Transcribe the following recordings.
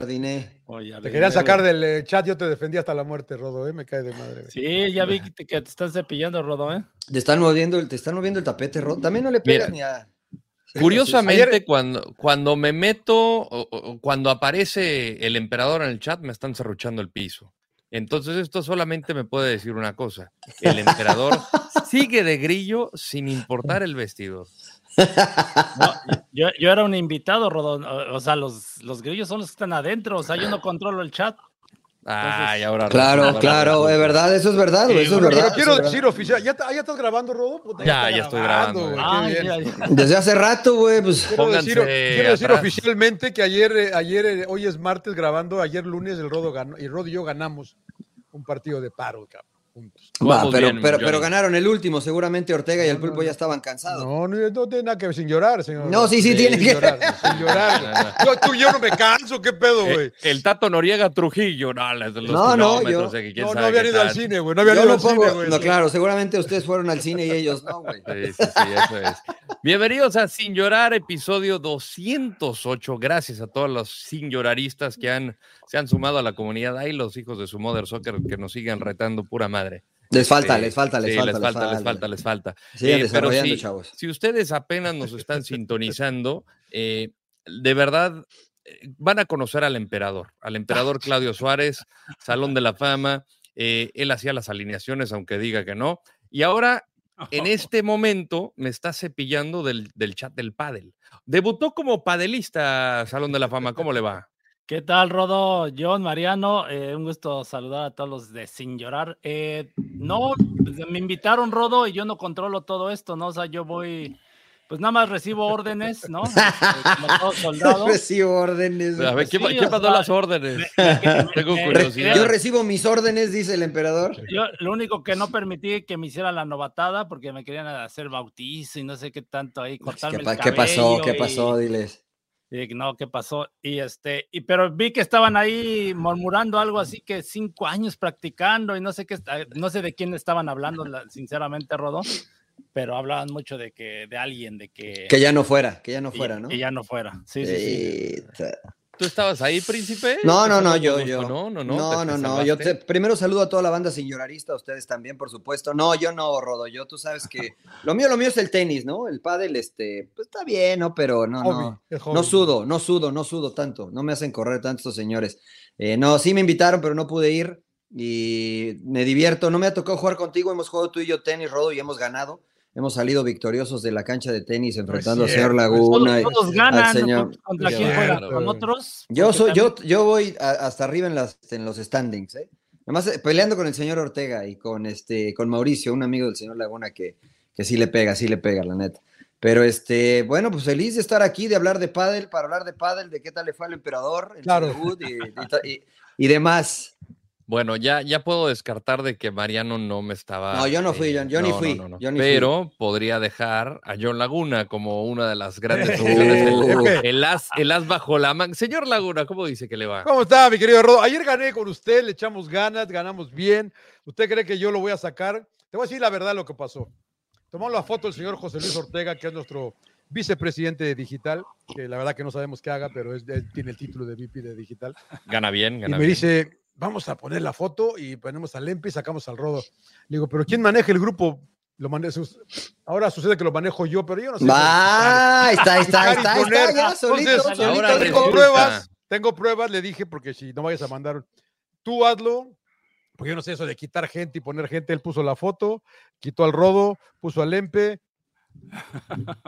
Jardiné. Te querían sacar del eh, chat, yo te defendí hasta la muerte, Rodo, ¿eh? Me cae de madre. güey. Sí, ya vi que te, que te están cepillando, Rodo, ¿eh? Te están moviendo, el- te están moviendo el tapete, Rodo. También no le pegas Mira. ni a. Curiosamente, Ayer- cuando, cuando me meto, o- o- cuando aparece el emperador en el chat, me están cerruchando el piso. Entonces, esto solamente me puede decir una cosa: el emperador sigue de grillo sin importar el vestido. No, yo, yo era un invitado, Rodo. O, sea, los, los grillos son los que están adentro. O sea, yo no controlo el chat. Ay, ahora Claro, claro, es verdad, eso es verdad, eso es Pero verdad. quiero decir oficial, ¿ya, ya estás grabando, Rodo? Puta, Ya, ya estoy grabando, ya. Desde hace rato, güey, pues. Quiero decir, quiero decir oficialmente que ayer, eh, ayer, eh, hoy es martes grabando, ayer lunes el Rodo ganó, y Rodo y yo ganamos un partido de paro, cabrón, juntos. Va, Vamos pero, bien, pero, pero ganaron el último, seguramente Ortega y el pulpo ya estaban cansados. No, no, no tiene nada que ver, sin llorar, señor. No, sí, sí, Sin tiene que- llorar, sin llorar. Yo, tú yo no me canso, ¿qué pedo, güey? Eh, el Tato Noriega Trujillo, no, los, No, no, yo- eh, que quién No, no sabe habían ido al cine, güey, no habían Yo ido no al cine, pongo, güey. no, claro, seguramente ustedes fueron al cine y ellos no, güey. Sí, sí, sí, eso es. Bienvenidos a Sin Llorar, episodio 208. Gracias a todos los sin lloraristas que han, se han sumado a la comunidad. Ahí los hijos de su Mother Soccer que nos siguen retando pura madre. Les falta, Sí, les falta, les sí, falta, les falta, les falta, les falta. Sigan Eh, pero desarrollando, sí, chavos. Si ustedes apenas nos están sintonizando, eh, de verdad eh, van a conocer al emperador, al emperador Claudio Suárez, Salón de la Fama. eh, él hacía las alineaciones, aunque diga que no. Y ahora, en este momento, me está cepillando del, del chat del pádel. Debutó como padelista, Salón de la Fama. ¿Cómo le va? ¿Qué tal, Rodo? John, Mariano, eh, un gusto saludar a todos los de Sin Llorar. Eh, no, pues, me invitaron, Rodo, y yo no controlo todo esto, ¿no? O sea, yo voy, pues nada más recibo órdenes, ¿no? Este, Como todo soldado. Recibo órdenes. A ver, ¿quién, Sí, quién o mandó sea, las órdenes? me- Tengo me- curiosidad. Yo recibo mis órdenes, dice el emperador. Yo lo único que no permití que me hiciera la novatada porque me querían hacer bautizo y no sé qué tanto ahí, cortarme ¿Qué, el qué pasó? ¿Qué y- pasó? Diles. Y no, ¿qué pasó? Y este, y pero vi que estaban ahí murmurando algo así que cinco años practicando y no sé qué, no sé de quién estaban hablando, la- sinceramente, Rodó, pero hablaban mucho de que, de alguien, de que, Que ya no fuera, que ya no y- fuera, ¿no? que ya no fuera. Sí, sí, sí. ¿Tú estabas ahí, príncipe? No, no, no, yo, yo. No, no, no. No, te- no, te no. Yo te- primero saludo a toda la banda sin llorarista, a ustedes también, por supuesto. No, yo no, Rodo. Yo, tú sabes que lo mío, lo mío es el tenis, ¿no? El pádel, este, pues está bien, ¿no? Pero no, Hobby, no. No sudo, no sudo, no sudo tanto. No me hacen correr tanto estos señores. Eh, no, sí me invitaron, pero no pude ir y me divierto. No me ha tocado jugar contigo. Hemos jugado tú y yo tenis, Rodo, y hemos ganado. Hemos salido victoriosos de la cancha de tenis enfrentando al señor cierto, Laguna. y- Todos, todos al ganan, señor. ¿con- ¿contra quién bárbaro. ¿Con otros? Yo soy, yo, también- yo voy a- hasta arriba en, las, en los standings, ¿eh? Además, eh, peleando con el señor Ortega y con este, con Mauricio, un amigo del señor Laguna que, que sí le pega, sí le pega, la neta. Pero este, bueno, pues feliz de estar aquí, de hablar de pádel, para hablar de pádel, de qué tal le fue al emperador, su Claro. debut y, y ta- y- y demás. Bueno, ya, ya puedo descartar de que Mariano no me estaba. No, yo no fui, John, yo ni fui, yo ni fui. Pero podría dejar a John Laguna como una de las grandes Uh. opciones. El, Epe. el as, el as bajo la manga. Señor Laguna, ¿cómo dice que le va? ¿Cómo está, mi querido Rodo? Ayer gané con usted, le echamos ganas, ganamos bien. ¿Usted cree que yo lo voy a sacar? Te voy a decir la verdad lo que pasó. Tomamos la foto del señor José Luis Ortega, que es nuestro vicepresidente de Digital, que la verdad que no sabemos qué haga, pero es- él tiene el título de VP de Digital. Gana bien, Y gana me bien. dice, vamos a poner la foto y ponemos al Lempe y sacamos al Rodo. Le digo, pero ¿quién maneja el grupo? Lo mane- sus- Ahora sucede que lo manejo yo, pero yo no sé. Va, ahí está, ahí está, está, está, ya, solito, Entonces, solito ahora tengo resulta- pruebas, tengo pruebas, le dije, porque si no vayas a mandar, tú hazlo, porque yo no sé eso de quitar gente y poner gente, él puso la foto, quitó al Rodo, puso al Lempe.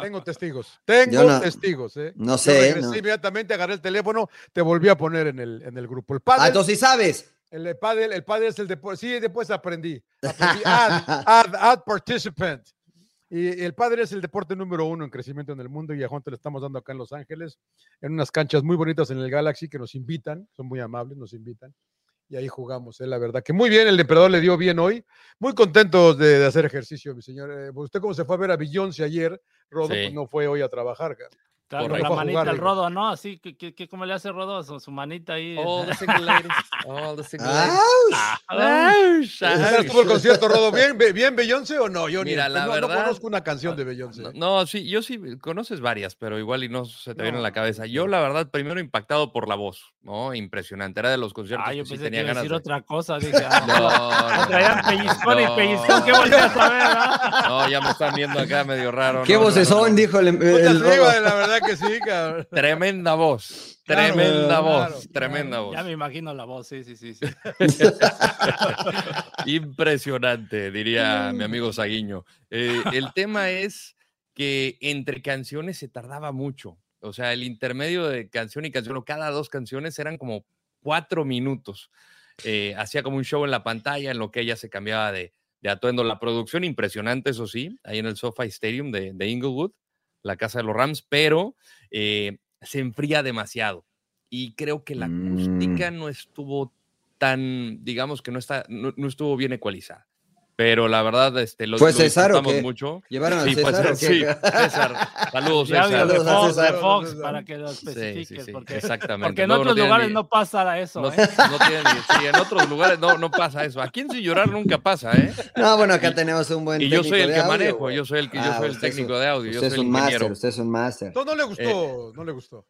Tengo testigos, tengo Yo no- testigos, ¿eh? no Yo sé, regresé no. inmediatamente, agarré el teléfono, te volví a poner en el, en el grupo. El Ah, padre, entonces sí sabes. el pádel, el pádel es el de sí, después aprendí. aprendí add, add, add participant. Y el padre es el deporte número uno en crecimiento en el mundo y a Juan te lo estamos dando acá en Los Ángeles, en unas canchas muy bonitas en el Galaxy que nos invitan, son muy amables, nos invitan. Y ahí jugamos, eh, la verdad. Que muy bien, el emperador le dio bien hoy. Muy contentos de, hacer ejercicio, mi señor. Eh, usted como se fue a ver a Beyoncé ayer, Rodo, Sí. pues no fue hoy a trabajar. cara. Claro, la manita jugar, al rodo, ¿no? Así que, que, que ¿cómo le hace rodo? Su, su manita ahí. All the single ladies. All the single ladies. ¿Qué tal estuvo el concierto, Rodo? ¿Bien, bien Beyoncé o no? Yo ni- Mira, la no, no verdad- conozco una canción de Beyoncé. No, no, sí, yo sí, conoces varias, pero igual y no se te viene a la No, cabeza. Yo, la verdad, primero impactado por la voz, ¿no? Impresionante. Era de los conciertos Ah, yo que sí pensé que tenía a ganas decir de... otra cosa. Dije, ah, No, no, traían pellizcón y no, pellizcón. ¿Qué volteas a ver, ah? No, ya me están viendo acá medio raro. ¿Qué no, Dijo el, la verdad que sí, cabrón. Tremenda voz, Claro, tremenda claro, voz, tremenda voz. Ya me imagino la voz, sí, sí, sí. sí. Impresionante, diría mi amigo Saguiño. Eh, el tema es que entre canciones se tardaba mucho. O sea, el intermedio de canción y canción, o cada dos canciones eran como cuatro minutos. Eh, hacía como un show en la pantalla en lo que ella se cambiaba de, de atuendo. La producción impresionante, eso sí, ahí en el SoFi Stadium de, de Inglewood, la casa de los Rams, pero eh, se enfría demasiado. Y creo que la Mm. acústica no estuvo tan, digamos que no, está, no, no estuvo bien ecualizada. Pero la verdad, este, lo, ¿Fue lo César o disfrutamos qué? mucho. ¿Llevaron al Sí, fue César o qué? sí, César. Saludos, César. de Saludos a Fox, de César. Fox, para que lo Sí, sí, especifiques. sí, porque, exactamente. porque en No, no otros tiene lugares ni- no pasa eso. No, ¿eh? no tiene ni- sí, en otros lugares no, no pasa eso. Aquí en Sin Llorar nunca pasa, ¿eh? No, bueno, acá Y- tenemos un buen Y yo soy el de que audio, manejo, yo soy el, que, yo Ah, soy el es técnico un- de audio, yo Usted soy es el un ingeniero. máster, usted es un máster. No, no le gustó, no le gustó.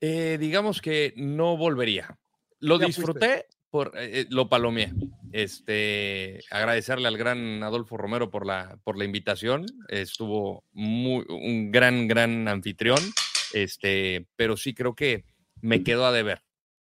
Eh, digamos que no volvería. Lo disfruté, por, eh, eh, lo palomeé. Este, agradecerle al gran Adolfo Romero por la, por la invitación. Estuvo muy, un gran, gran anfitrión. Este, pero sí creo que me quedó a deber,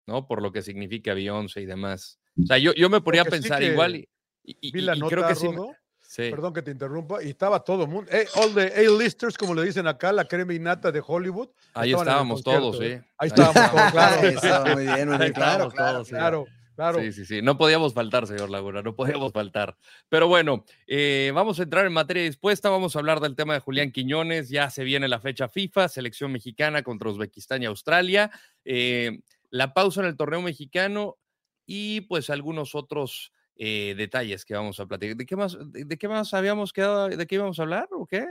¿no? Por lo que significa Beyoncé y demás. O sea, yo, yo me ponía a Porque pensar igual y, y- y- Vi la y nota, creo que sí. me- Rodo, sí. Perdón que te interrumpa, y estaba todo el mundo. eh, all the A-listers, como le dicen acá, la crema innata de Hollywood. Ahí estábamos todos, sí. ¿eh? Ahí estábamos todos, claro. Eso, muy bien, muy Ahí bien. Claro, estábamos claro, todos, sí. Claro, Sí, sí, sí. No podíamos faltar, señor Laguna, no podíamos faltar. Pero bueno, eh, vamos a entrar en materia dispuesta. Vamos a hablar del tema de Julián Quiñones. Ya se viene la fecha FIFA, selección mexicana contra Uzbekistán y Australia. eh, la pausa en el torneo mexicano y pues algunos otros eh, detalles que vamos a platicar. ¿De qué más, de, de qué más habíamos quedado? ¿De qué íbamos a hablar o qué?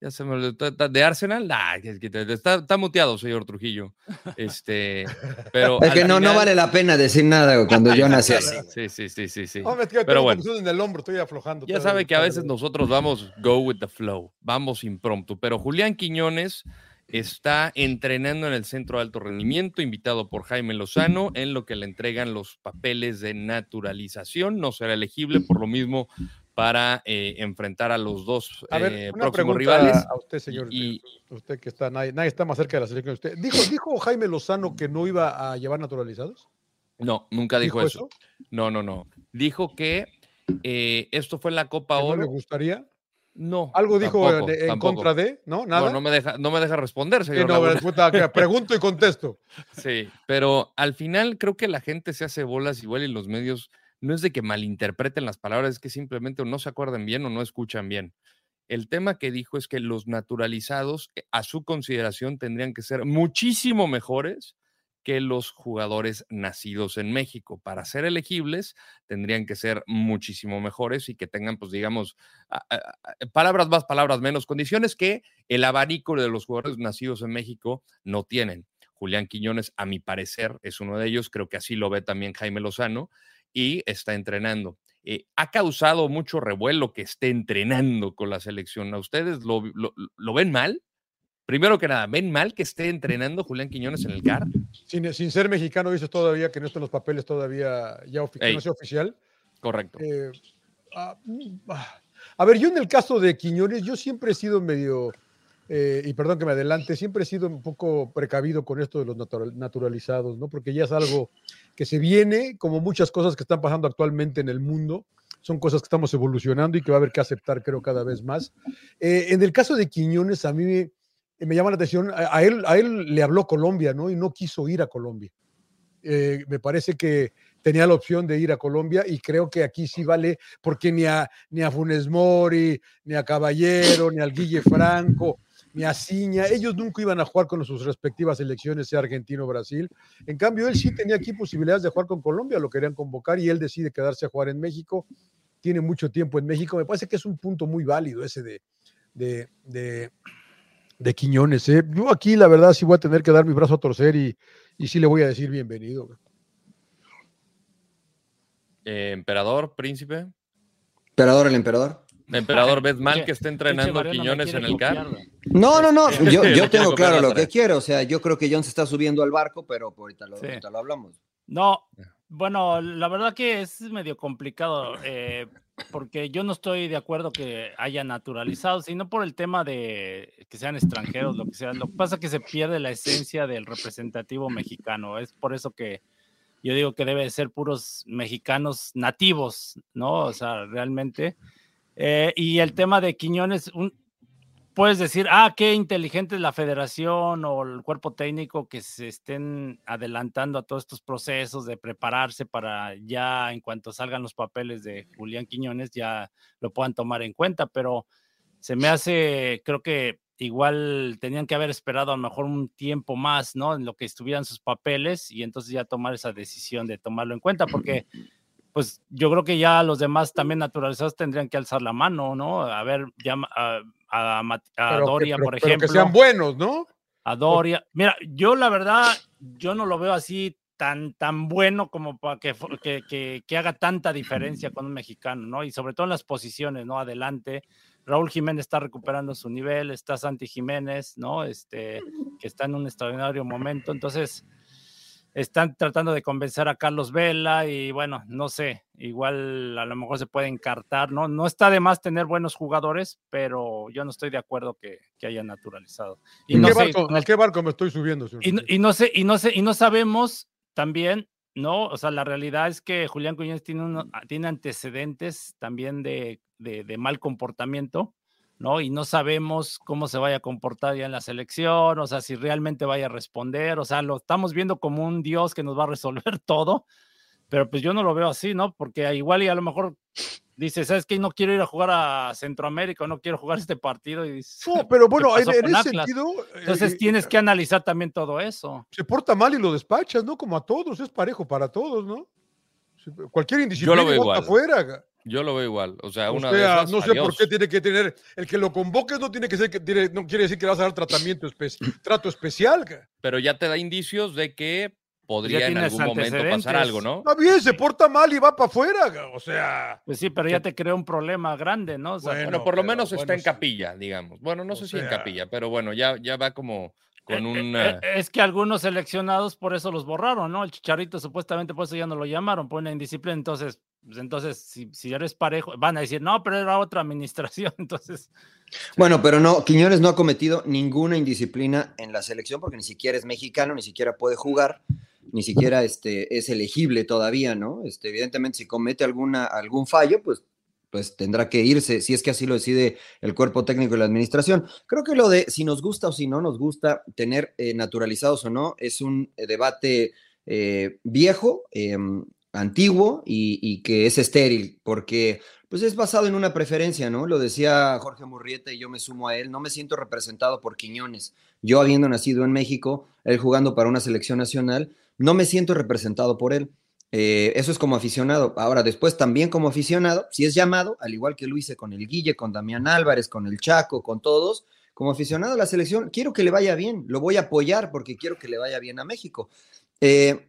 Ya se me olvidó. ¿Ta- ¿De Arsenal? Nah, está, está muteado, señor Trujillo. Este, pero Es que no, no vale la pena decir nada cuando yo nací así. Sí, sí, sí, sí, sí. Pero bueno. confusión en el hombro, estoy aflojando. Ya sabe que a veces nosotros vamos go with the flow, vamos impromptu, pero Julián Quiñones está entrenando en el Centro de Alto Rendimiento, invitado por Jaime Lozano, en lo que le entregan los papeles de naturalización. No será elegible por lo mismo para eh, enfrentar a los dos A ver, eh, una próximos rivales. a usted, señor. Y, Usted que está, nadie, nadie está más cerca de la selección que usted. ¿Dijo, ¿Dijo Jaime Lozano que no iba a llevar naturalizados? no, nunca dijo, ¿Dijo eso. No, no, no. Dijo que eh, esto fue en la Copa ¿Que no Oro. le gustaría? No. ¿Algo dijo tampoco, en, en tampoco. contra de? ¿No? ¿Nada? No, no me deja, no me deja responder, Sí, señor. no, Laguna. puta, que pregunto y contesto. Sí, pero al final creo que la gente se hace bolas igual y los medios no es de que malinterpreten las palabras, es que simplemente no se acuerdan bien o no escuchan bien. El tema que dijo es que los naturalizados, eh, a su consideración, tendrían que ser muchísimo mejores que los jugadores nacidos en México. Para ser elegibles, tendrían que ser muchísimo mejores y que tengan, pues digamos, a- palabras más, palabras menos, condiciones que el abanico de los jugadores nacidos en México no tienen. Julián Quiñones, a mi parecer, es uno de ellos, creo que así lo ve también Jaime Lozano, y está entrenando. Eh, ha causado mucho revuelo que esté entrenando con la selección. ¿A ustedes lo, lo- lo ven mal? Primero que nada, ¿ven mal que esté entrenando Julián Quiñones en el CAR? Sin, sin ser mexicano, dices todavía que no están los papeles todavía ya ofi- no sea oficial. Correcto. Eh, ah, mm, ah. a ver, yo en el caso de Quiñones, yo siempre he sido medio, eh, y perdón que me adelante, siempre he sido un poco precavido con esto de los natural- naturalizados, ¿no? Porque ya es algo que se viene, como muchas cosas que están pasando actualmente en el mundo, son cosas que estamos evolucionando y que va a haber que aceptar, creo, cada vez más. Eh, en el caso de Quiñones, a mí me, me llama la atención, a, a él, a él le habló Colombia, ¿no? Y no quiso ir a Colombia. eh, me parece que tenía la opción de ir a Colombia y creo que aquí sí vale, porque ni a, ni a Funes Mori, ni a Caballero, ni al Guille Franco, ni a Ciña, ellos nunca iban a jugar con sus respectivas selecciones, sea argentino o Brasil. En cambio, él sí tenía aquí posibilidades de jugar con Colombia, lo querían convocar y él decide quedarse a jugar en México. Tiene mucho tiempo en México. Me parece que es un punto muy válido ese de, de, de, de Quiñones. ¿eh? Yo aquí, la verdad, sí voy a tener que dar mi brazo a torcer y, y sí le voy a decir bienvenido. Eh, emperador, príncipe. Emperador, el emperador. Emperador, ¿ves mal que esté entrenando Quiñones en el CAR? No, no, no. Yo, tengo claro la lo que quiero. O sea, yo creo que John se está subiendo al barco, pero ahorita lo, Sí. ahorita lo hablamos. No, bueno, la verdad que es medio complicado, eh, porque yo no estoy de acuerdo que haya naturalizado, sino por el tema de que sean extranjeros, lo que sea. Lo que pasa es que se pierde la esencia del representativo mexicano. Es por eso que yo digo que debe de ser puros mexicanos nativos, ¿no? O sea, realmente. Eh, y el tema de Quiñones, un- puedes decir, ah, qué inteligente es la federación o el cuerpo técnico que se estén adelantando a todos estos procesos de prepararse para ya en cuanto salgan los papeles de Julián Quiñones ya lo puedan tomar en cuenta, pero se me hace, creo que igual tenían que haber esperado a lo mejor un tiempo más, ¿no? En lo que estuvieran sus papeles y entonces ya tomar esa decisión de tomarlo en cuenta, porque pues yo creo que ya los demás también naturalizados tendrían que alzar la mano, ¿no? A ver, ya a, a Mat- a Pero que- Doria, pero- por pero ejemplo. que sean buenos, ¿no? A Doria. Mira, yo la verdad, yo no lo veo así tan, tan bueno como para que, que, que- que haga tanta diferencia con un mexicano, ¿no? Y sobre todo en las posiciones, ¿no? Adelante. Raúl Jiménez está recuperando su nivel, está Santi Jiménez, ¿no? Este, que está en un extraordinario momento. Entonces, están tratando de convencer a Carlos Vela y bueno, no sé, igual a lo mejor se puede encartar, ¿no? No está de más tener buenos jugadores, pero yo no estoy de acuerdo que, que haya naturalizado. Y ¿A no qué, sé, barco, con a el- qué barco me estoy subiendo? señor? y, no- y no sé, y no sé, y no sabemos también, ¿no? O sea, la realidad es que Julián Quiñones tiene, uno- tiene antecedentes también de, de- de mal comportamiento, ¿no? Y no sabemos cómo se vaya a comportar ya en la selección, o sea, si realmente vaya a responder, o sea, lo estamos viendo como un dios que nos va a resolver todo, pero pues yo no lo veo así, ¿no? Porque igual y a lo mejor dice, ¿sabes qué? No quiero ir a jugar a Centroamérica, no quiero jugar este partido y dices, No, pero bueno, ¿qué en, pasó en ese Atlas? sentido. Entonces eh, tienes que analizar también todo eso. Se porta mal y lo despachas, ¿no? Como a todos, es parejo para todos, ¿no? Cualquier indisciplina igual. afuera. Yo lo veo igual. O sea, O una de sea, esas, no sé por qué tiene que tener. El que lo convoques no tiene que ser que tiene, no quiere decir que le vas a dar tratamiento espe- trato especial. Pero ya te da indicios de que podría en algún momento pasar algo, ¿no? Está bien, se porta mal y va para afuera. O sea, Pues sí, pero ya te crea un problema grande, ¿no? O sea, Bueno, Bueno, por lo menos está bueno, en sí. capilla, digamos. Bueno, no O sé si en sea- capilla, pero bueno, ya, ya va como con eh, eh, eh, es que algunos seleccionados por eso los borraron, ¿no? El Chicharito supuestamente por eso ya no lo llamaron, por una indisciplina. Entonces, pues entonces si, si eres parejo, van a decir, no, pero era otra administración. Entonces, Bueno, pero no, Quiñones no ha cometido ninguna indisciplina en la selección porque ni siquiera es mexicano, ni siquiera puede jugar, ni siquiera este, es elegible todavía, ¿no? Este, evidentemente, si comete alguna, algún fallo, pues, pues tendrá que irse, si es que así lo decide el cuerpo técnico y la administración. Creo que lo de si nos gusta o si no nos gusta tener eh, naturalizados o no es un eh, debate eh, viejo, antiguo y, y que es estéril, porque pues es basado en una preferencia, ¿no? Lo decía Jorge Murrieta y yo me sumo a él, no me siento representado por Quiñones. Yo habiendo nacido en México, él jugando para una selección nacional, no me siento representado por él. Eh, eso es como aficionado. Ahora, después también como aficionado, si es llamado, al igual que lo hice con el Guille, con Damián Álvarez, con el Chaco, con todos, como aficionado a la selección, quiero que le vaya bien, lo voy a apoyar porque quiero que le vaya bien a México. Eh,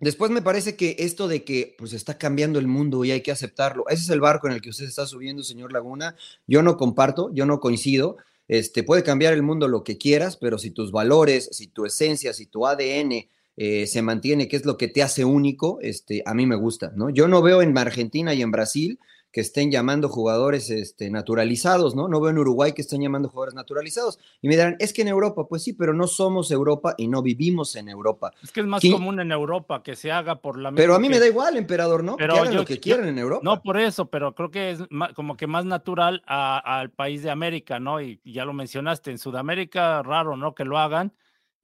Después me parece que esto de que pues está cambiando el mundo y hay que aceptarlo, ese es el barco en el que usted está subiendo, señor Laguna. Yo no comparto, yo no coincido. Este puede cambiar el mundo lo que quieras, pero si tus valores, si tu esencia, si tu ADN eh, se mantiene, que es lo que te hace único, este, a mí me gusta, ¿no? Yo no veo en Argentina y en Brasil que estén llamando jugadores este, naturalizados, ¿no? No veo en Uruguay que estén llamando jugadores naturalizados. Y me dirán, es que en Europa, pues sí, pero no somos Europa y no vivimos en Europa. es que es más ¿Qui- común en Europa que se haga por la Pero a mí me da igual, emperador, ¿no? Pero que hagan yo- lo que yo- quieran en Europa. No por eso, pero creo que es ma- como que más natural al país de América, ¿no? Y, y ya lo mencionaste, en Sudamérica raro, ¿no? Que lo hagan.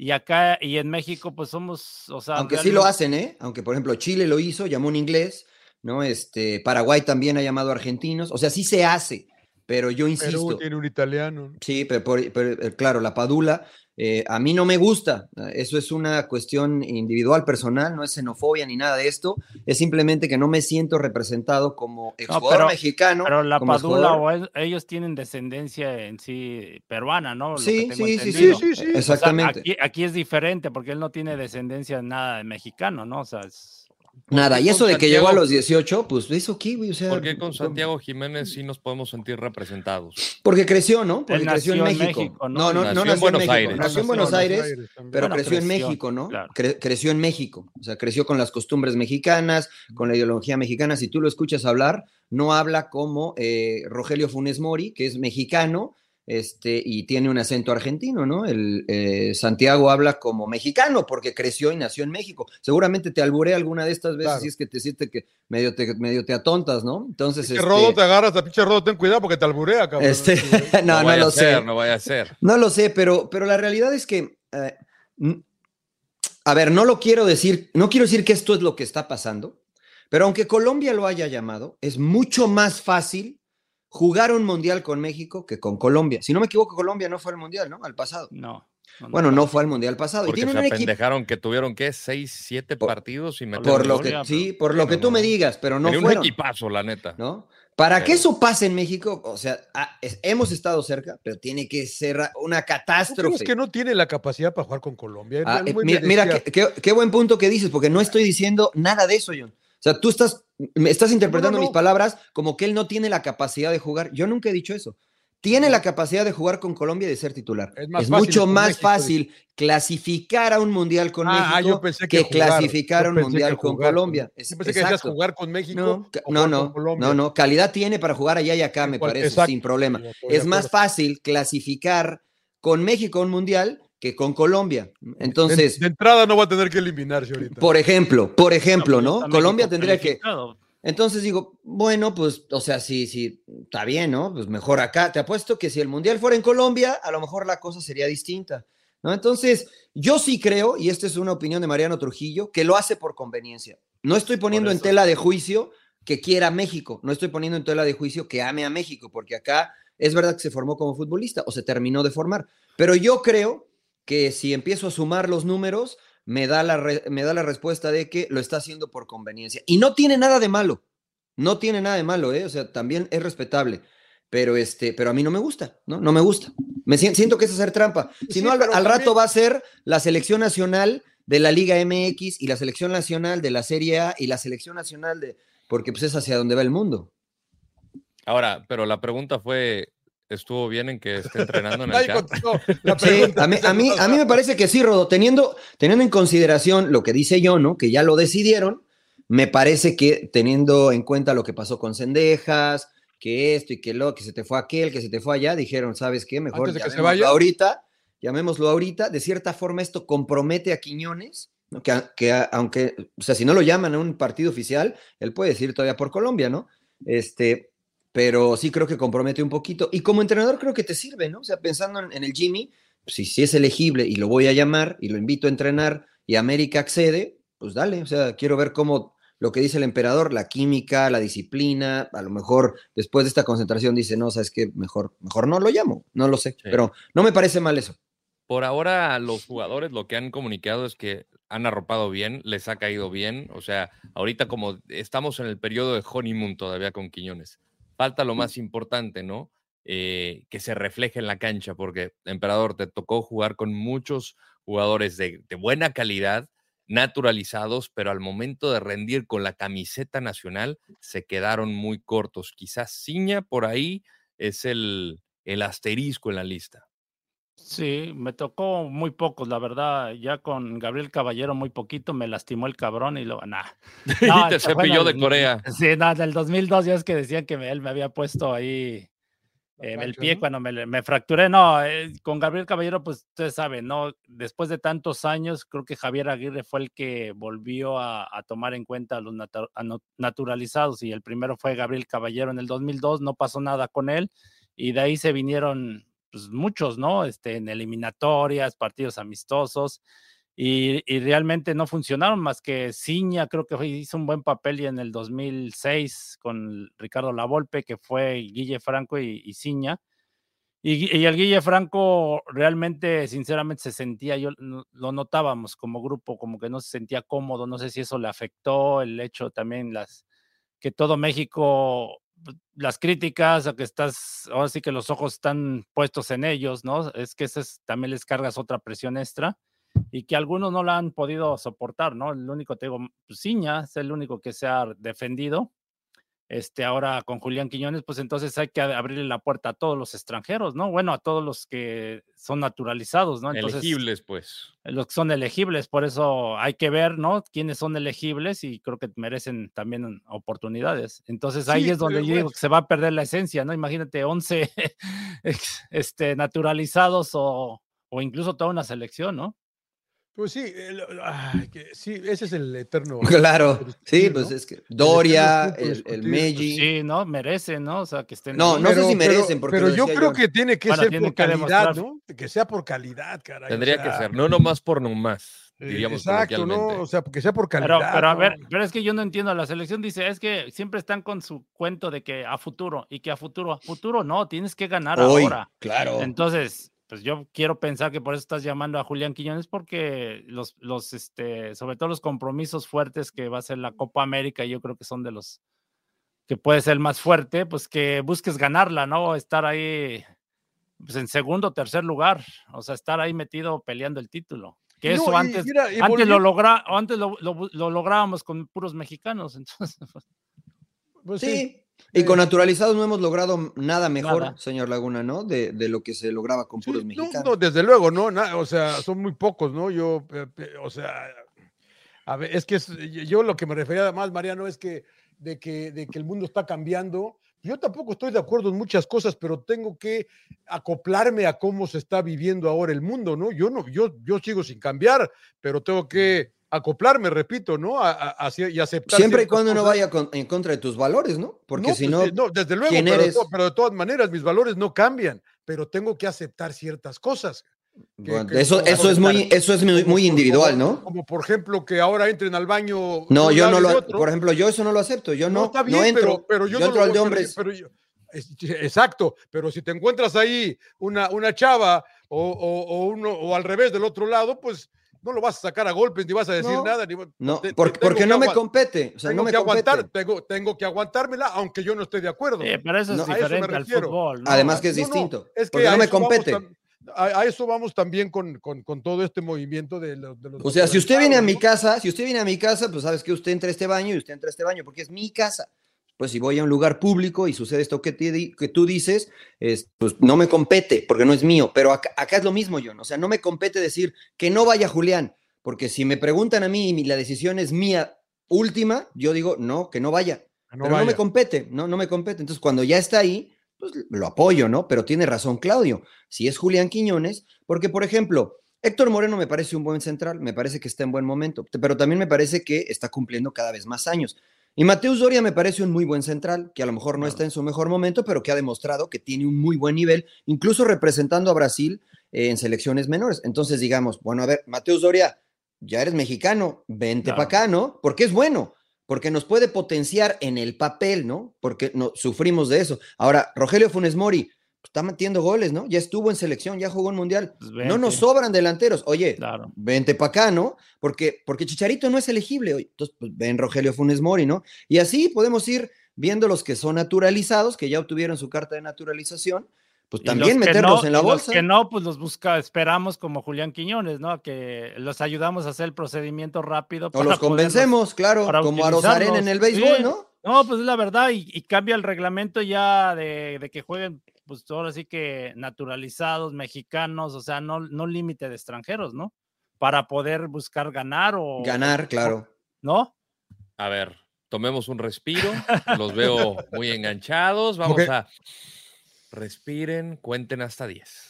Y acá y en México, pues somos, o sea. Aunque sí lo hacen, ¿eh? Aunque, por ejemplo, Chile lo hizo, llamó un inglés, ¿no? Este, Paraguay también ha llamado argentinos. O sea, sí se hace, pero yo insisto. Perú tiene un italiano. Sí, pero, por- pero, eh, claro, la Padula, eh, a mí no me gusta. Eso es una cuestión individual, personal, no es xenofobia ni nada de esto. Es simplemente que no me siento representado como exjugador pero- mexicano. Pero la Padula o el- ellos tienen descendencia en sí peruana, ¿no? Lo Sí, sí, sí, sí, sí, sí. O sea, Exactamente. aquí, aquí es diferente porque él no tiene descendencia nada de mexicano, ¿no? O sea, es- Nada, qué y eso de que llegó a los 18, pues eso aquí, güey, o sea. ¿Por qué con Santiago Jiménez sí nos podemos sentir representados? Porque creció, ¿no? Porque creció en México. México, No, ¿no? no, Nació en nació en Buenos México. Aires. Nació en Buenos Aires, pero Bueno, creció en México, ¿no? claro. Cre- creció en México. O sea, creció con las costumbres mexicanas, con la ideología mexicana. Si tú lo escuchas hablar, no habla como eh, Rogelio Funes Mori, que es mexicano. Este, y tiene un acento argentino, ¿no? El eh, Santiago habla como mexicano porque creció y nació en México. Seguramente te alburé alguna de estas veces Claro. si es que te sientes que medio te, medio te atontas, ¿no? Entonces, Pinche este, Rodo te agarras a pinche Rodo, ten cuidado porque te alburea, cabrón. este, no, no, vaya lo a ser, sé. no vaya a ser. No lo sé, pero, pero la realidad es que, eh, a ver, no lo quiero decir, no quiero decir que esto es lo que está pasando, pero aunque Colombia lo haya llamado, es mucho más fácil jugar un mundial con México que con Colombia. Si no me equivoco, Colombia no fue al mundial, ¿no? Al pasado. no. no, Bueno, no fue al mundial pasado. Y Porque tiene se un equipo. apendejaron que tuvieron, ¿qué? ¿Seis, siete Por- partidos y metieron Por lo que, Colombia, sí, por lo que no, tú me digas, pero no Tenía un equipazo, la neta. ¿no? Para que Pero- eso pase en México, o sea, ah, es- hemos estado cerca, pero tiene que ser una ¿Tú catástrofe. crees que no tiene la capacidad para jugar con Colombia? Ah, eh, mira, mira decía- qué, qué- qué buen punto que dices, porque no estoy diciendo nada de eso, John. O sea, tú estás, me estás interpretando no. mis palabras como que él no tiene la capacidad de jugar. Yo nunca he dicho eso. Tiene la capacidad de jugar con Colombia y de ser titular. Es más mucho más México, fácil clasificar a un mundial con Ah, ah, México yo que clasificar Yo a un mundial con jugar Colombia. Yo Es- pensé que decías jugar con México. No, no, no, no, no. Calidad tiene para jugar allá y acá, me Cual- parece, exacto. sin problema. Es más fácil clasificar con México a un mundial que con Colombia. Entonces, de, entrada no va a tener que eliminarse ahorita. por ejemplo, por ejemplo, ¿no? Colombia tendría que. Entonces digo, bueno, pues, o sea, sí, sí, está bien, ¿no? Pues mejor acá. Te apuesto que si el mundial fuera en Colombia, a lo mejor la cosa sería distinta, ¿no? Entonces, yo sí creo, y esta es una opinión de Mariano Trujillo, que lo hace por conveniencia. No estoy poniendo en tela de juicio que quiera a México, no estoy poniendo en tela de juicio que ame a México, porque acá es verdad que se formó como futbolista o se terminó de formar, pero yo creo que si empiezo a sumar los números, me da la, re- me da la respuesta de que lo está haciendo por conveniencia. Y no tiene nada de malo, no tiene nada de malo, ¿eh? O sea, también es respetable. Pero, este, pero a mí no me gusta, ¿no? No me gusta. Me sien- siento que es hacer trampa. Si Sí, no, al, rato va a ser la selección nacional de la Liga MX y la selección nacional de la Serie A y la selección nacional de... Porque pues es hacia donde va el mundo. Ahora, pero la pregunta fue, ¿estuvo bien en que esté entrenando en el la Sí, a mí, a, mí, a mí me parece que sí, Rodo, teniendo, teniendo en consideración lo que dice yo, ¿no? Que ya lo decidieron, me parece que teniendo en cuenta lo que pasó con Cendejas, que esto y que lo, que se te fue aquel, que se te fue allá, dijeron, ¿sabes qué? Mejor Antes de que se llamémoslo vaya. ahorita, llamémoslo ahorita. De cierta forma, esto compromete a Quiñones, ¿no? que, que aunque, o sea, si no lo llaman a un partido oficial, él puede decir todavía por Colombia, ¿no? Este, pero sí creo que compromete un poquito. Y como entrenador creo que te sirve, ¿no? O sea, pensando en, en el Jimmy, si, si es elegible y lo voy a llamar y lo invito a entrenar y América accede, pues dale, o sea, quiero ver cómo lo que dice el emperador, la química, la disciplina, a lo mejor después de esta concentración dice, no, sabes que mejor, mejor no lo llamo, no lo sé, pero no me parece mal eso. Por ahora, los jugadores lo que han comunicado es que han arropado bien, les ha caído bien. O sea, ahorita como estamos en el periodo de honeymoon todavía con Quiñones, falta lo más importante, ¿no? Eh, que se refleje en la cancha, porque, Emperador, te tocó jugar con muchos jugadores de, de buena calidad, naturalizados, pero al momento de rendir con la camiseta nacional, se quedaron muy cortos. Quizás Ciña por ahí es el, el asterisco en la lista. Sí, me tocó muy pocos, la verdad. Ya con Gabriel Caballero muy poquito, me lastimó el cabrón y luego, nah. Y te en cepilló de el- Corea. Sí, nada, del 2002 ya es que decían que me- él me había puesto ahí eh, el pie ¿no? cuando me, fracturé. No, eh, con Gabriel Caballero, pues ustedes saben, ¿no? Después de tantos años, creo que Javier Aguirre fue el que volvió a, a tomar en cuenta a los natu- a no- naturalizados y el primero fue Gabriel Caballero en el 2002, no pasó nada con él y de ahí se vinieron pues muchos, ¿no? Este, en eliminatorias, partidos amistosos, y, y realmente no funcionaron más que Ciña, creo que hizo un buen papel y en el 2006 con Ricardo Lavolpe, que fue Guille Franco y, y Ciña. Y, y el Guille Franco realmente, sinceramente, se sentía, yo lo notábamos como grupo, como que no se sentía cómodo, no sé si eso le afectó, el hecho también las que todo México, las críticas, o que estás, ahora sí que los ojos están puestos en ellos, ¿no? Es que ese es- también les cargas otra presión extra y que algunos no la han podido soportar, ¿no? El único, te digo, pues, Ciña es el único que se ha defendido. Este, ahora con Julián Quiñones, pues entonces hay que abrirle la puerta a todos los extranjeros, ¿no? Bueno, a todos los que son naturalizados, ¿no? Entonces, Elegibles, pues. los que son elegibles, por eso hay que ver, ¿no? Quiénes son elegibles y creo que merecen también oportunidades. Entonces ahí Sí, es donde yo digo que se va a perder la esencia, ¿no? Imagínate 11 ex- este, naturalizados o, o incluso toda una selección, ¿no? Pues sí, el- ay, que sí, ese es el eterno. Claro, sí, pues es que Doria, el, el Pues Meji. Sí, ¿no? Merecen, ¿no? O sea, que estén. No, ahí. no sé si merecen, porque Pero yo creo yo. que tiene que Bueno, ser por que calidad, demostrar. ¿no? Que sea por calidad, caray. o Tendría que ser, no nomás por nomás, eh, diríamos Exacto, ¿no? O sea, que sea por calidad. pero a ¿no? ver, pero es que yo no entiendo. La selección dice, es que siempre están con su cuento de que a futuro y que a futuro, a futuro no, tienes que ganar Hoy, ahora. claro. Entonces, pues yo quiero pensar que por eso estás llamando a Julián Quiñones, porque los, los, este, sobre todo los compromisos fuertes que va a ser la Copa América, yo creo que son de los que puede ser el más fuerte, pues que busques ganarla, ¿no? Estar ahí pues, en segundo o tercer lugar, o sea, estar ahí metido peleando el título. Que No, eso y antes, mira, y antes lo logra, antes lo, lo lográbamos con puros mexicanos, entonces. pues, Pues Sí. Y con naturalizados no hemos logrado nada mejor, Nada. señor Laguna, ¿no? De, de lo que se lograba con puros No, mexicanos. no, desde luego, ¿no? Na- o sea, son muy pocos, ¿no? Yo, pe- pe- o sea, a ver, es que es- yo lo que me refería además, Mariano, es que de, que de que el mundo está cambiando. Yo tampoco estoy de acuerdo en muchas cosas, pero tengo que acoplarme a cómo se está viviendo ahora el mundo, ¿no? Yo no, yo, yo sigo sin cambiar, pero tengo que acoplarme, repito, ¿no? A, a- hacia- y aceptar. Siempre y cuando no cosas. vaya con- en contra de tus valores, ¿no? Porque No, si pues, no, eh, desde luego, ¿quién pero, de eres? to- pero de todas maneras mis valores no cambian, pero tengo que aceptar ciertas cosas. que- Bueno, que eso, como eso es muy, eso es muy, muy individual, como- ¿no? Como por ejemplo que ahora entren al baño. de No, yo no de lo, otro. por ejemplo, yo eso no lo acepto. Yo no, está no bien, entro. pero, pero yo, no entro lo al de hombres. pero yo- exacto, pero si te encuentras ahí una, una chava o, o- o uno, o al revés del otro lado, pues no lo vas a sacar a golpes ni vas a decir No, nada. Ni, No, te- porque, porque que no me compete. O sea, tengo no me que aguantar, tengo, tengo que aguantármela, aunque yo no esté de acuerdo. Sí, pero eso es No, a eso me diferente al refiero. fútbol. ¿no? Además que es No, no, distinto. es que porque no me vamos compete. A, a eso vamos también con, con- con todo este movimiento de, los- de los. O sea, si usted viene a mi casa, si usted viene a mi casa, pues sabes que usted entra a este baño y usted entra a este baño, porque es mi casa. Pues si voy a un lugar público y sucede esto que, te que tú dices, es, pues no me compete, porque no es mío. Pero acá, acá es lo mismo, John. O sea, no me compete decir que no vaya Julián, porque si me preguntan a mí y la decisión es mía última, yo digo, no, que no vaya. ¿no? Pero no me compete, no, no me compete. Entonces, cuando ya está ahí, pues lo apoyo, ¿no? Pero tiene razón Claudio. Si es Julián Quiñones, porque, por ejemplo, Héctor Moreno me parece un buen central, me parece que está en buen momento, pero también me parece que está cumpliendo cada vez más años. Y Mateus Doria me parece un muy buen central, que a lo mejor no está en su mejor momento, pero que ha demostrado que tiene un muy buen nivel, incluso representando a Brasil eh, en selecciones menores. Entonces, digamos, bueno, a ver, Mateus Doria, ya eres mexicano, vente para acá, ¿no? Porque es bueno, porque nos puede potenciar en el papel, ¿no? Porque no, sufrimos de eso. Ahora, Rogelio Funes Mori está metiendo goles, ¿no? Ya estuvo en selección, ya jugó en mundial. Pues No nos sobran delanteros. Oye, Claro. vente para acá, ¿no? Porque, porque Chicharito no es elegible hoy. Entonces, pues, ven Rogelio Funes Mori, ¿no? Y así podemos ir viendo los que son naturalizados, que ya obtuvieron su carta de naturalización, pues también meterlos no- en la y los bolsa. que no, pues los busca, esperamos como Julián Quiñones, ¿no? Que los ayudamos a hacer el procedimiento rápido. O para los poderlos- claro, como a Rosarena en el béisbol, Sí. ¿no? No, pues es la verdad, y, y cambia el reglamento ya de, de que jueguen, pues ahora sí que naturalizados, mexicanos, o sea, no, no límite de extranjeros, ¿no? Para poder buscar ganar o. Ganar, claro. ¿No? A ver, tomemos un respiro. Los veo muy enganchados. Vamos a respiren, cuenten hasta 10.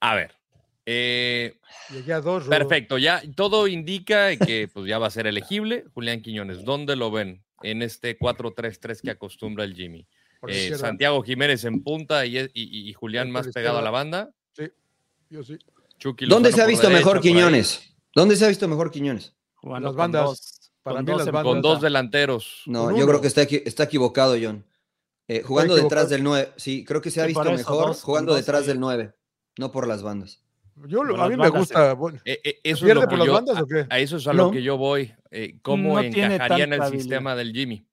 A ver. eh, dos. Perfecto, ya todo indica que pues, ya va a ser elegible. Julián Quiñones, ¿dónde lo ven en este 4-3-3 que acostumbra el Jimmy? Eh. Santiago Jiménez en punta y, y- y Julián más pegado a la banda. Sí, yo sí. Chucky ¿Dónde se ha visto derecha, mejor. Quiñones? ¿Dónde se ha visto mejor Quiñones? Jugando Las con bandas, dos- para con mí dos las bandas. Con dos delanteros. No, yo creo que está, está equivocado, John. Eh, jugando equivocado? detrás del 9. Sí, creo que se ha visto mejor dos- jugando dos detrás del 9, no por las bandas. Yo, lo- Con a mí me gusta. bueno, Eh, eh, eso es ¿Pierde lo por que las bandas a- o qué? A eso es a No. lo que yo voy. Eh, ¿Cómo No encajaría en el sistema del Jimmy?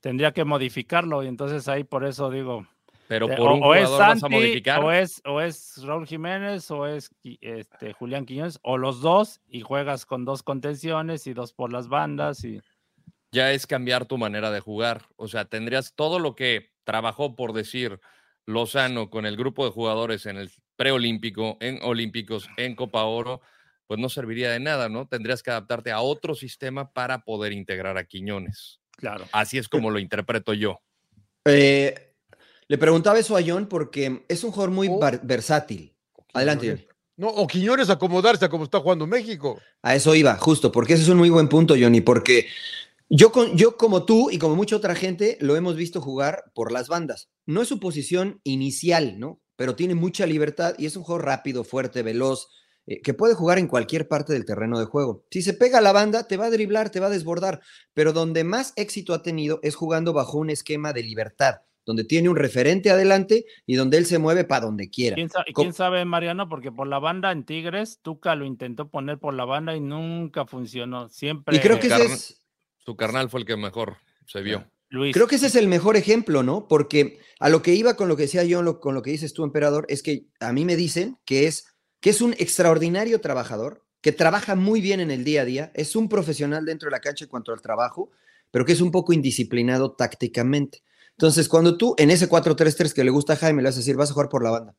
Tendría que modificarlo y entonces ahí por eso digo, Pero eh, por o, un o es jugador vas a modificar. o es, o es Raúl Jiménez, o es este, Julián Quiñones, o los dos, y juegas con dos contenciones y dos por las bandas. y ya es cambiar tu manera de jugar. O sea, tendrías todo lo que trabajó, por decir, Lozano con el grupo de jugadores en el preolímpico, en Olímpicos, en Copa Oro, pues no serviría de nada, ¿no? Tendrías que adaptarte a otro sistema para poder integrar a Quiñones. Claro. Así es como lo interpreto yo. Eh, le preguntaba eso a John porque es un jugador muy Oh. versátil. Adelante, John. No, o Quiñones acomodarse a como está jugando México. A eso iba, justo, porque ese es un muy buen punto, Johnny, porque yo, con, yo como tú y como mucha otra gente lo hemos visto jugar por las bandas. No es su posición inicial, ¿no? Pero tiene mucha libertad y es un juego rápido, fuerte, veloz, eh, que puede jugar en cualquier parte del terreno de juego. Si se pega a la banda, te va a driblar, te va a desbordar, pero donde más éxito ha tenido es jugando bajo un esquema de libertad, donde tiene un referente adelante y donde él se mueve para donde quiera. ¿Quién, sa- quién sabe, Mariano? Porque por la banda en Tigres, Tuca lo intentó poner por la banda y nunca funcionó. Siempre. Y creo que ese es... Su carnal fue el que mejor se vio. Luis. Creo que ese es el mejor ejemplo, ¿no? Porque a lo que iba con lo que decía yo, con lo que dices tú, emperador, es que a mí me dicen que es, que es un extraordinario trabajador, que trabaja muy bien en el día a día, es un profesional dentro de la cancha en cuanto al trabajo, pero que es un poco indisciplinado tácticamente. Entonces, cuando tú en ese 4-3-3 que le gusta a Jaime, le vas a decir, vas a jugar por la banda.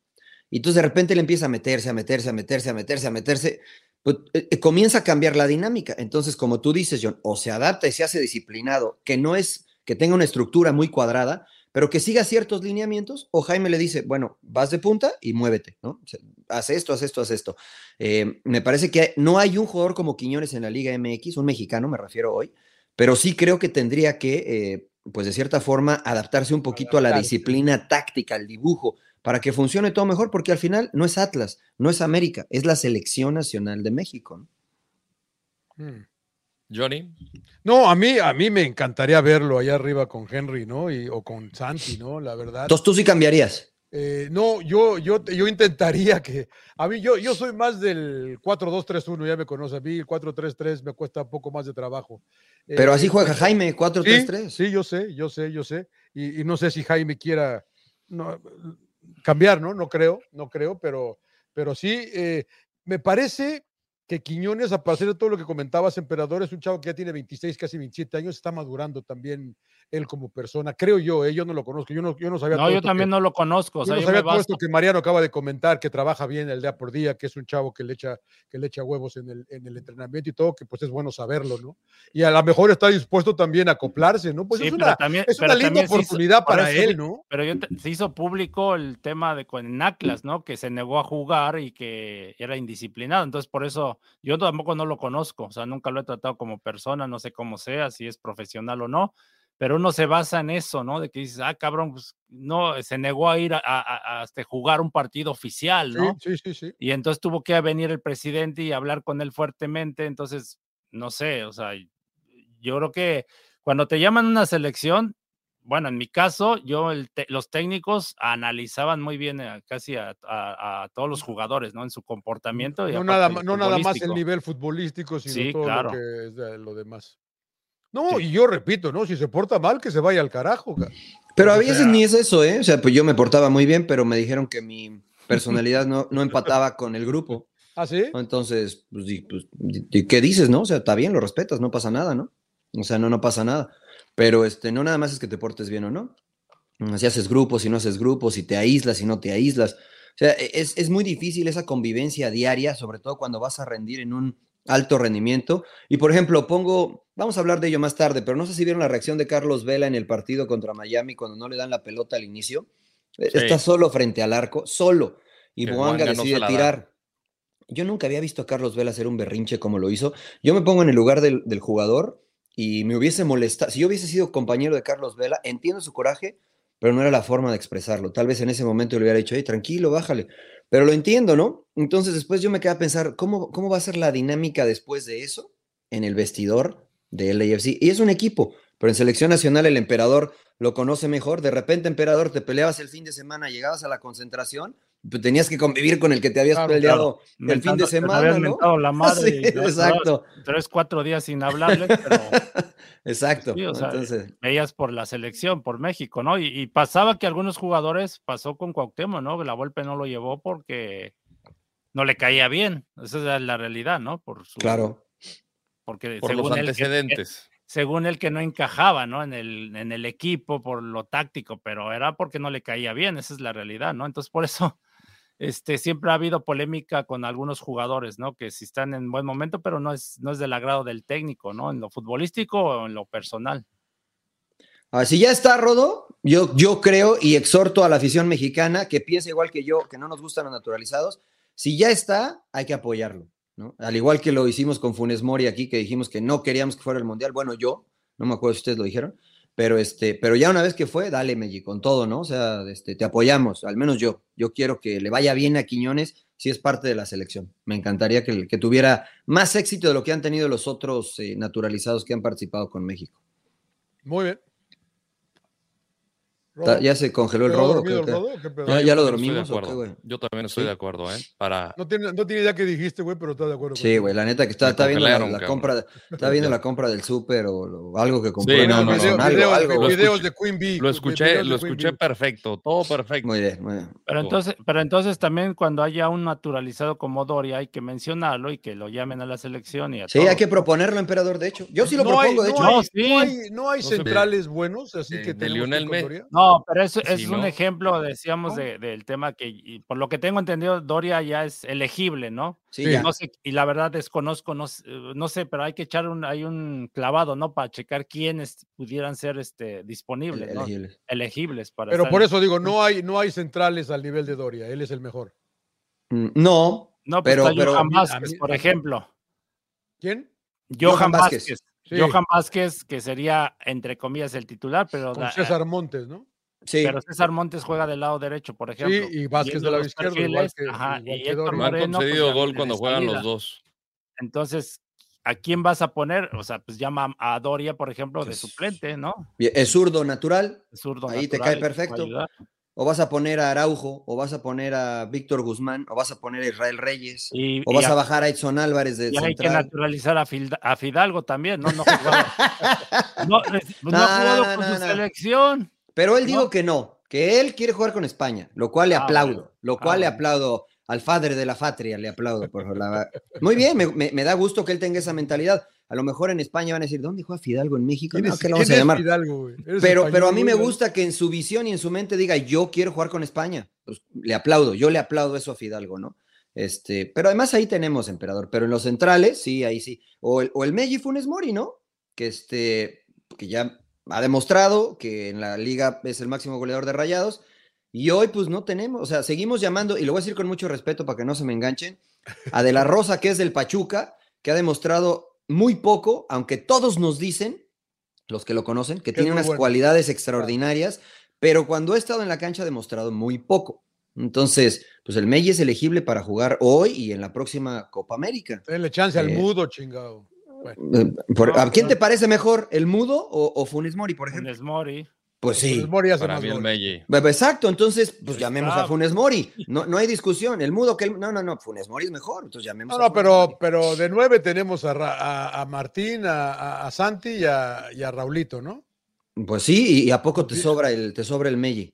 Y entonces de repente le empieza a meterse, a meterse, a meterse, a meterse, a meterse, pues, eh, eh, comienza a cambiar la dinámica. Entonces, como tú dices, John, o se adapta y se hace disciplinado, que no es que tenga una estructura muy cuadrada, pero que siga ciertos lineamientos, o Jaime le dice, bueno, vas de punta y muévete, ¿no? O sea, haz esto, haz esto, haz esto. Eh, me parece que no hay un jugador como Quiñones en la Liga MX, un mexicano me refiero hoy, pero sí creo que tendría que, eh, pues de cierta forma, adaptarse un poquito a la disciplina táctica, al dibujo, para que funcione todo mejor, porque al final no es Atlas, no es América, es la selección nacional de México. ¿no? Hmm. Johnny, No, a mí, a mí me encantaría verlo allá arriba con Henry, ¿no? Y, o con Santi, ¿no? La verdad. Entonces tú sí cambiarías. Eh, no, yo, yo, yo intentaría que. A mí, yo, yo soy más del 4-2-3-1, ya me conoce. A mí el 4-3-3 me cuesta un poco más de trabajo. Pero Eh, así juega Jaime, Sí, 4-3-3. sí, yo sé, yo sé, yo sé. Y, y no sé si Jaime quiera no, cambiar, ¿no? No creo, no creo, pero, pero sí, eh, me parece que Quiñones, a partir de todo lo que comentabas, Emperador, es un chavo que ya tiene 26, casi 27 años, está madurando también él como persona, creo yo, ¿eh? yo no lo conozco, yo no, yo no sabía No, todo yo también que- no lo conozco. O yo sea, no yo sabía todo esto que Mariano acaba de comentar, que trabaja bien el día por día, que es un chavo que le echa, que le echa huevos en el, en el entrenamiento y todo, que pues es bueno saberlo, ¿no? Y a lo mejor está dispuesto también a acoplarse, ¿no? Pues Sí, es una, también- es una linda hizo- oportunidad por para él, ¿no? Pero yo te- se hizo público el tema de con Atlas, ¿no? Que se negó a jugar y que era indisciplinado. Entonces, por eso yo tampoco no lo conozco. O sea, nunca lo he tratado como persona, no sé cómo sea, si es profesional o no. Pero uno se basa en eso, ¿no? De que dices, ah, cabrón, pues no, se negó a ir a, a- a, este, jugar un partido oficial, Sí, ¿no? sí, sí, sí. Y entonces tuvo que venir el presidente y hablar con él fuertemente. Entonces, no sé, o sea, yo creo que cuando te llaman a una selección, bueno, en mi caso, yo, el te- los técnicos analizaban muy bien a- casi a, a- a todos los jugadores, ¿no? En su comportamiento. y No nada, no nada más el nivel futbolístico, sino Sí, todo claro. lo que es de- lo demás. No, y yo repito, ¿no? Si se porta mal, que se vaya al carajo. ca- Pero a O veces sea- ni es eso, ¿eh? O sea, pues yo me portaba muy bien, pero me dijeron que mi personalidad no, no empataba con el grupo. ¿Ah, sí? Entonces, pues, di- pues, ¿qué dices, no? O sea, está bien, lo respetas, no pasa nada, ¿no? O sea, no, no pasa nada. Pero este, no nada más es que te portes bien o no. Si haces grupos, si no haces grupos, si te aíslas, si no te aíslas. O sea, e- es, es muy difícil esa convivencia diaria, sobre todo cuando vas a rendir en un alto rendimiento. Y por ejemplo, pongo, vamos a hablar de ello más tarde, pero no sé si vieron la reacción de Carlos Vela en el partido contra Miami cuando no le dan la pelota al inicio. Sí. Está solo frente al arco, solo. Y Boanga no decide tirar. Yo nunca había visto a Carlos Vela hacer un berrinche como lo hizo. Yo me pongo en el lugar del, del jugador y me hubiese molestado. Si yo hubiese sido compañero de Carlos Vela, entiendo su coraje, pero no era la forma de expresarlo. Tal vez en ese momento le hubiera dicho, hey, tranquilo, bájale. Pero lo entiendo, ¿no? Entonces después yo me quedé a pensar, ¿cómo, cómo va a ser la dinámica después de eso en el vestidor de LAFC? Y es un equipo, pero en selección nacional el emperador lo conoce mejor. De repente, emperador, te peleabas el fin de semana, llegabas a la concentración, tenías que convivir con el que te habías Claro, peleado el fin de te semana, habías ¿no? mentado la madre. Sí, exacto. Tres, cuatro días sin hablarle, pero Exacto. sí, o sea, Entonces, veías por la selección, por México, ¿no? Y, y pasaba que algunos jugadores, pasó con Cuauhtémoc, ¿no? Que la Volpe no lo llevó porque no le caía bien. Esa es la realidad, ¿no? Por su, claro. Porque Por los según él, que- antecedentes. según él que no encajaba, ¿no? En el, en el equipo por lo táctico, pero era porque no le caía bien, esa es la realidad, ¿no? Entonces, por eso, este, siempre ha habido polémica con algunos jugadores, ¿no? Que si están en buen momento, pero no es, no es del agrado del técnico, ¿no? En lo futbolístico o en lo personal. Ah, si ya está Rodo, yo, yo creo y exhorto a la afición mexicana que piense igual que yo, que no nos gustan los naturalizados. Si ya está, hay que apoyarlo. ¿no? Al igual que lo hicimos con Funes Mori aquí, que dijimos que no queríamos que fuera el Mundial. Bueno, yo, no me acuerdo si ustedes lo dijeron, pero, este, pero ya una vez que fue, dale, Meji, con todo, ¿no? O sea, este, te apoyamos, al menos yo. Yo quiero que le vaya bien a Quiñones si es parte de la selección. Me encantaría que, que tuviera más éxito de lo que han tenido los otros eh, naturalizados que han participado con México. Muy bien. Ta- ¿Ya se congeló el ¿Quedó rodo? el rodo? ¿Ya, ya lo también estoy de dormimos o qué, güey? Yo también estoy Sí. de acuerdo, ¿eh? Para. No tiene, no tiene idea qué dijiste, güey, pero está de acuerdo. Sí, güey, la neta que está, está viendo la, la compra, está viendo la compra del súper o, lo- algo que compró. Sí, en no, no, Amazon, no. algo, videos, algo, güey. videos de Queen Bee. Lo escuché, lo escuché perfecto, todo perfecto. Muy bien, muy bien. Pero entonces, pero entonces también cuando haya un naturalizado como Doria hay que mencionarlo y que lo llamen a la selección y a Sí, todo. hay que proponerlo, emperador, de hecho. Yo sí lo no hay, propongo, de no hecho. No, no hay, no No centrales buenos, así de- que de Lionel que Condoría. No, pero Sí, es un ¿no? ejemplo, decíamos, de- del tema que, y por lo que tengo entendido, Doria ya es elegible, ¿no? Sí, ya. No sé, y la verdad desconozco, no, eh, no sé, pero hay que echar un, hay un clavado, ¿no? Para checar quiénes pudieran ser este, disponibles, ¿no? Elegible. Elegibles para Pero estar por en- eso digo, no hay, no hay centrales al nivel de Doria. Él es el mejor. Mm, No, No, pues pero- pero- Johan Vázquez, mí- por a- ejemplo. ¿Quién? Johan, Johan Vázquez. Vázquez. Sí. Johan Vázquez, que sería, entre comillas, el titular, pero, Con da- César Montes, ¿no? Sí. pero César Montes juega del lado derecho, por ejemplo. y Vázquez lado los izquierdo, igual que- ajá, igual y Héctor. Me han Moreno, pues, concedido gol cuando de juegan los dos. Entonces, ¿a quién vas a poner? O sea, pues llama a Doria, por ejemplo, de Pues, suplente, ¿no? Es zurdo natural, Zurdo Ahí te natural, cae te perfecto. o vas a poner a Araujo, o vas a poner a Víctor Guzmán, o vas a poner a Israel Reyes, Y, o y vas a- a bajar a Edson Álvarez de y hay que central. naturalizar a, Fil- a Fidalgo también, ¿no? No, ha jugado- no, es- no No, ha jugado con no, su no. selección. Pero él ¿no? dijo que no, que él quiere jugar con España, lo cual le Ah, aplaudo, bueno. lo Ah, cual le bueno. aplaudo al padre de la patria, le aplaudo. Por la... Muy bien, me, me- me da gusto que él tenga esa mentalidad. A lo mejor en España van a decir, ¿dónde juega Fidalgo en México? ¿Quién No, ¿qué le vamos a llamar? Fidalgo, Pero, pero a mí me gusta que en su visión y en su mente diga, yo quiero jugar con España. Pues, le aplaudo, yo le aplaudo eso a Fidalgo, ¿no? Este, pero además ahí tenemos, emperador. Pero en los centrales, sí, ahí sí. O el, o el Meji Funes Mori, ¿no? Que, este, que ya ha demostrado que en la liga es el máximo goleador de rayados. Y hoy, pues no tenemos, o sea, seguimos llamando, y lo voy a decir con mucho respeto para que no se me enganchen, a De La Rosa, que es del Pachuca, que ha demostrado muy poco, aunque todos nos dicen los que lo conocen, que Que tiene unas bueno. cualidades extraordinarias, pero cuando ha estado en la cancha ha demostrado muy poco. Entonces, pues el Meji es elegible para jugar hoy y en la próxima Copa América. Denle chance al Eh, mudo, chingado. Eh, por- ¿A quién te parece mejor, el Mudo o, o Funes Mori, por ejemplo? Funes Mori. Pues sí. Funes Mori hace Para más mí el Exacto, entonces, pues llamemos a. Funes Mori. No, no hay discusión. El Mudo que el- No, no, no, Funes Mori es mejor. Entonces llamemos No, a no, Funes pero, Mori. pero de nueve tenemos a, Ra- a- a Martín, a, a- a Santi y a, y a Raulito, ¿no? Pues sí, y, y a poco te sobra el, te sobra el Meji.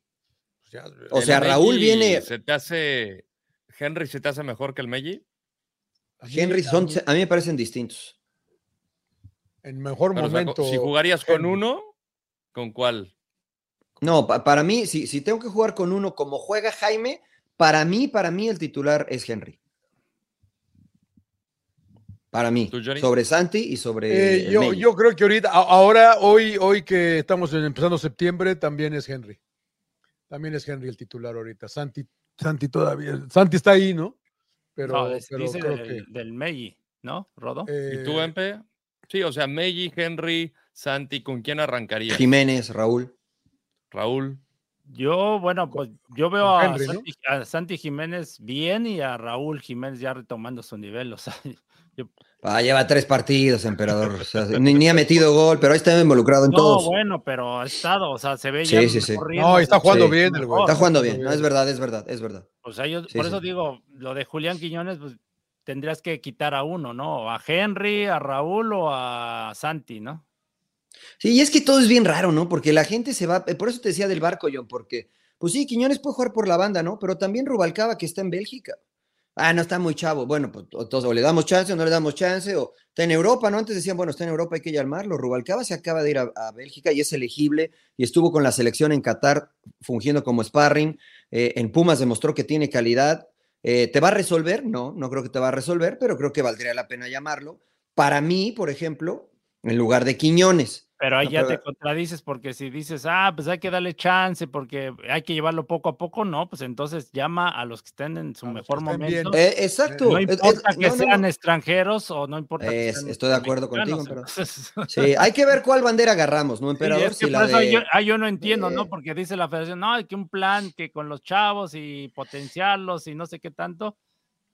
Pues ya, O ¿El sea, Raúl Meji viene. ¿Se te hace. Henry se te hace mejor que el mí- Henry, son, a mí me parecen distintos. En mejor Pero, o sea, momento. si jugarías con uno, ¿con cuál? No, pa- para mí, si, si tengo que jugar con uno como juega Jaime, para mí, para mí el titular es Henry. Para mí, sobre Santi y sobre. Eh, yo, yo creo que ahorita, ahora, hoy, hoy que estamos empezando septiembre, también es Henry. También es Henry el titular ahorita. Santi, Santi todavía. Santi está ahí, ¿no? Pero, No, des- pero dice creo del, que. del Meji, ¿no, Rodo? ¿Y tú, eh, Empe? Sí, o sea, Meji, Henry, Santi, ¿con quién arrancarías? Jiménez, Raúl. Raúl. Yo, bueno, pues yo veo a, Henry, ¿no? Santi, a Santi Jiménez bien y a Raúl Jiménez ya retomando su nivel. O sea, yo- Ah, lleva tres partidos, emperador. o sea, ni, ni ha metido gol, pero ahí está involucrado en no, todos. bueno, pero ha estado, o sea, se ve Sí, ya sí, sí. corriendo, No, está jugando Sí. bien el güey. Está jugando bien. bien. No, es verdad, es verdad, es verdad. O sea, yo Sí, por sí. eso digo, lo de Julián Quiñones, pues tendrías que quitar a uno, ¿no? A Henry, a Raúl o a Santi, ¿no? Sí, y es que todo es bien raro, ¿no? Porque la gente se va, por eso te decía del barco, John, porque, pues sí, Quiñones puede jugar por la banda, ¿no? Pero también Rubalcaba, que está en Bélgica. Ah, no está muy chavo. Bueno, pues entonces o le damos chance o no le damos chance, o está en Europa, ¿no? Antes decían, bueno, está en Europa, hay que llamarlo. Rubalcaba se acaba de ir a, a Bélgica y es elegible y estuvo con la selección en Qatar fungiendo como sparring. Eh, en Pumas demostró que tiene calidad. Eh, ¿Te va a resolver? No, no creo que te va a resolver, pero creo que valdría la pena llamarlo. Para mí, por ejemplo, en lugar de Quiñones. Pero ahí No, ya pero- te contradices porque si dices, ah, pues hay que darle chance porque hay que llevarlo poco a poco, no, pues entonces llama a los que estén en su mejor momento. Eh, exacto. no es- importa que no, sean no. extranjeros o no importa que sean estoy de acuerdo contigo, entonces- Sí, hay que ver cuál bandera agarramos, ¿no, Sí, emperador? es que Si por la eso de- yo, ah, yo no entiendo, Eh. ¿no? Porque dice la federación, no, hay que un plan que con los chavos y potenciarlos y no sé qué tanto,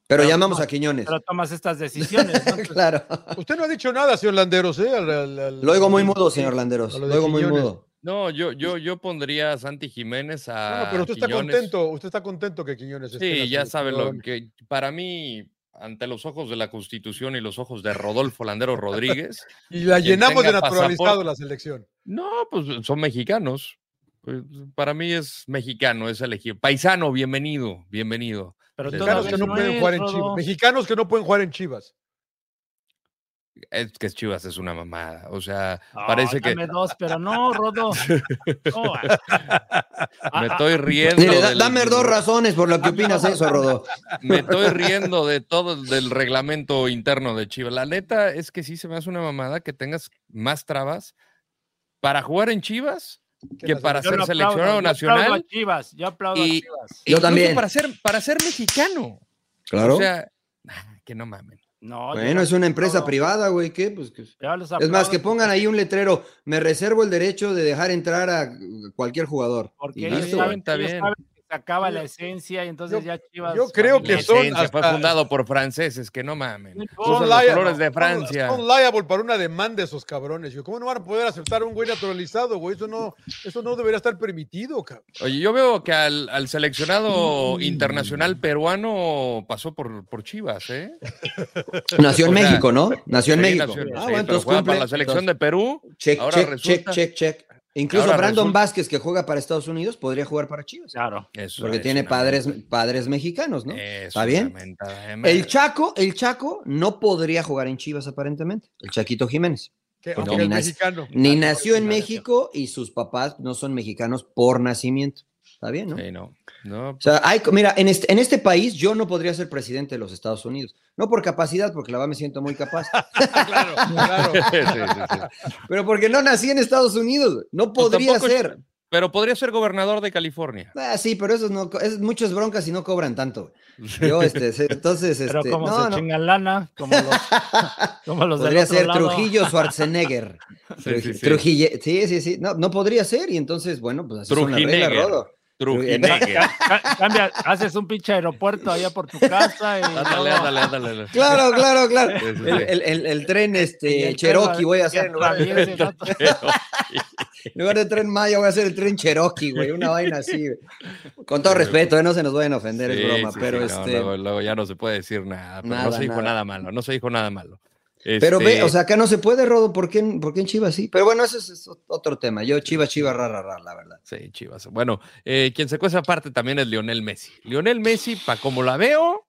Pero pero llamamos a Quiñones. pero tomas estas decisiones, claro. Usted no ha dicho nada, señor Landeros, ¿eh? Al- al- al- Lo oigo muy mudo, señor Landeros. Lo oigo muy mudo. No, yo, yo, yo pondría a Santi Jiménez a. No, pero usted está contento, usted está contento que Quiñones esté Sí, ya sabe lo que para mí, ante los ojos de la Constitución y los ojos de Rodolfo Landero Rodríguez, Y la llenamos de naturalizado la selección. no, pues son mexicanos. Pues, para mí es mexicano, es elegido. Paisano, bienvenido, bienvenido. Pero Mexicanos que no pueden es, jugar en Rodo. Chivas. Mexicanos que no pueden jugar en Chivas. Es que Chivas es una mamada. O sea, Ah, parece que dame dos, pero no, Rodo. No, ah, me ah, estoy riendo. Mire, da- del- dame dos razones por lo que opinas eso, Rodó. Me estoy riendo de todo del reglamento interno de Chivas. La neta es que sí se me hace una mamada que tengas más trabas para jugar en Chivas que para yo ser aplaudo, seleccionado yo aplaudo a nacional. Chivas, yo aplaudo a Y- Chivas. Yo también. Para ser, para ser mexicano. Claro. O sea, ah, que no mamen. No, bueno, es una empresa privada, güey. ¿Qué? Pues que- Es más, que pongan ahí un letrero. Me reservo el derecho de dejar entrar a cualquier jugador. Porque ellos saben, ellos bien. saben que se acaba la esencia y entonces yo- ya Chivas. yo creo que son Esencia, fue fundado por franceses, que no mamen. Importa. los colores de son- Francia. Son, liable para una demanda esos cabrones. Yo, ¿Cómo no van a poder aceptar a un güey naturalizado, güey? Eso no, eso no debería estar permitido, cabrón. Oye, yo veo que al, al seleccionado internacional peruano pasó por, por Chivas, ¿eh? Nació en México, ¿no? Nació en Sí, México. nació- ah, sí, bueno, entonces juega cumple. para la selección de Perú. Check, ahora check, resulta- check, check, check. Incluso ahora Brandon resulta- Vázquez, que juega para Estados Unidos, podría jugar para Chivas. Claro. Eso Porque es tiene una padres, padres mexicanos, ¿no? Es ¿Está bien? El Chaco, el Chaco no podría jugar en Chivas aparentemente. El Chaquito Jiménez. Es ni nac- mexicano. Ni nació en. México y sus papás no son mexicanos por nacimiento. Está bien, ¿no? Sí, no. No, O sea, hay, mira, en este, en este país yo no podría ser presidente de los Estados Unidos. No por capacidad, porque la verdad me siento muy capaz, claro, claro. Sí, sí, sí. pero porque no nací en Estados Unidos. No Pues podría tampoco- ser. Pero podría ser gobernador de California. Ah, sí, pero esos no, es muchas broncas y no cobran tanto. Yo, este, entonces, Pero este, como no, se no. chingan lana, como los, como los del Podría otro ser lado. Trujillo Schwarzenegger. Truji- sí, sí. Trujille- sí, sí, sí. No, no podría ser. Y entonces, bueno, pues así son las reglas. Rodo. Trujinegger. Ca- Cambia, haces un pinche aeropuerto allá por tu casa y Ándale, ándale, ándale. Claro, claro, claro. El, el- el- el tren este, el Cherokee voy a hacer. En lugar, de, en lugar de tren Maya voy a hacer el tren Cherokee, güey. Una vaina así. Con todo respeto, eh, no se nos vayan a ofender, es Sí, broma. sí, pero sí, no, este. luego, luego ya no se puede decir nada. Pero no se dijo nada. nada. malo. No se dijo nada malo. Pero ve, Este, o sea, acá no se puede, Rodo. ¿Por qué, en- por qué en Chivas sí? Pero bueno, ese es, es otro tema. Yo, Chivas, Chivas, ra, ra, ra, la verdad. Sí, Chivas. Bueno, eh, quien se cuesta aparte también es Lionel Messi. Lionel Messi, para como la veo,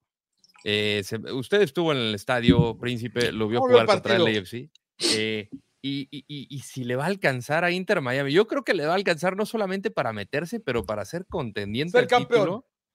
eh, se- usted estuvo en el estadio Príncipe, lo vio ¿Cómo vio el jugar contra el? AFC. eh, y, y- y- y si le va a alcanzar a Inter Miami, yo creo que le va a alcanzar no solamente para meterse, pero para ser contendiente Ser campeón.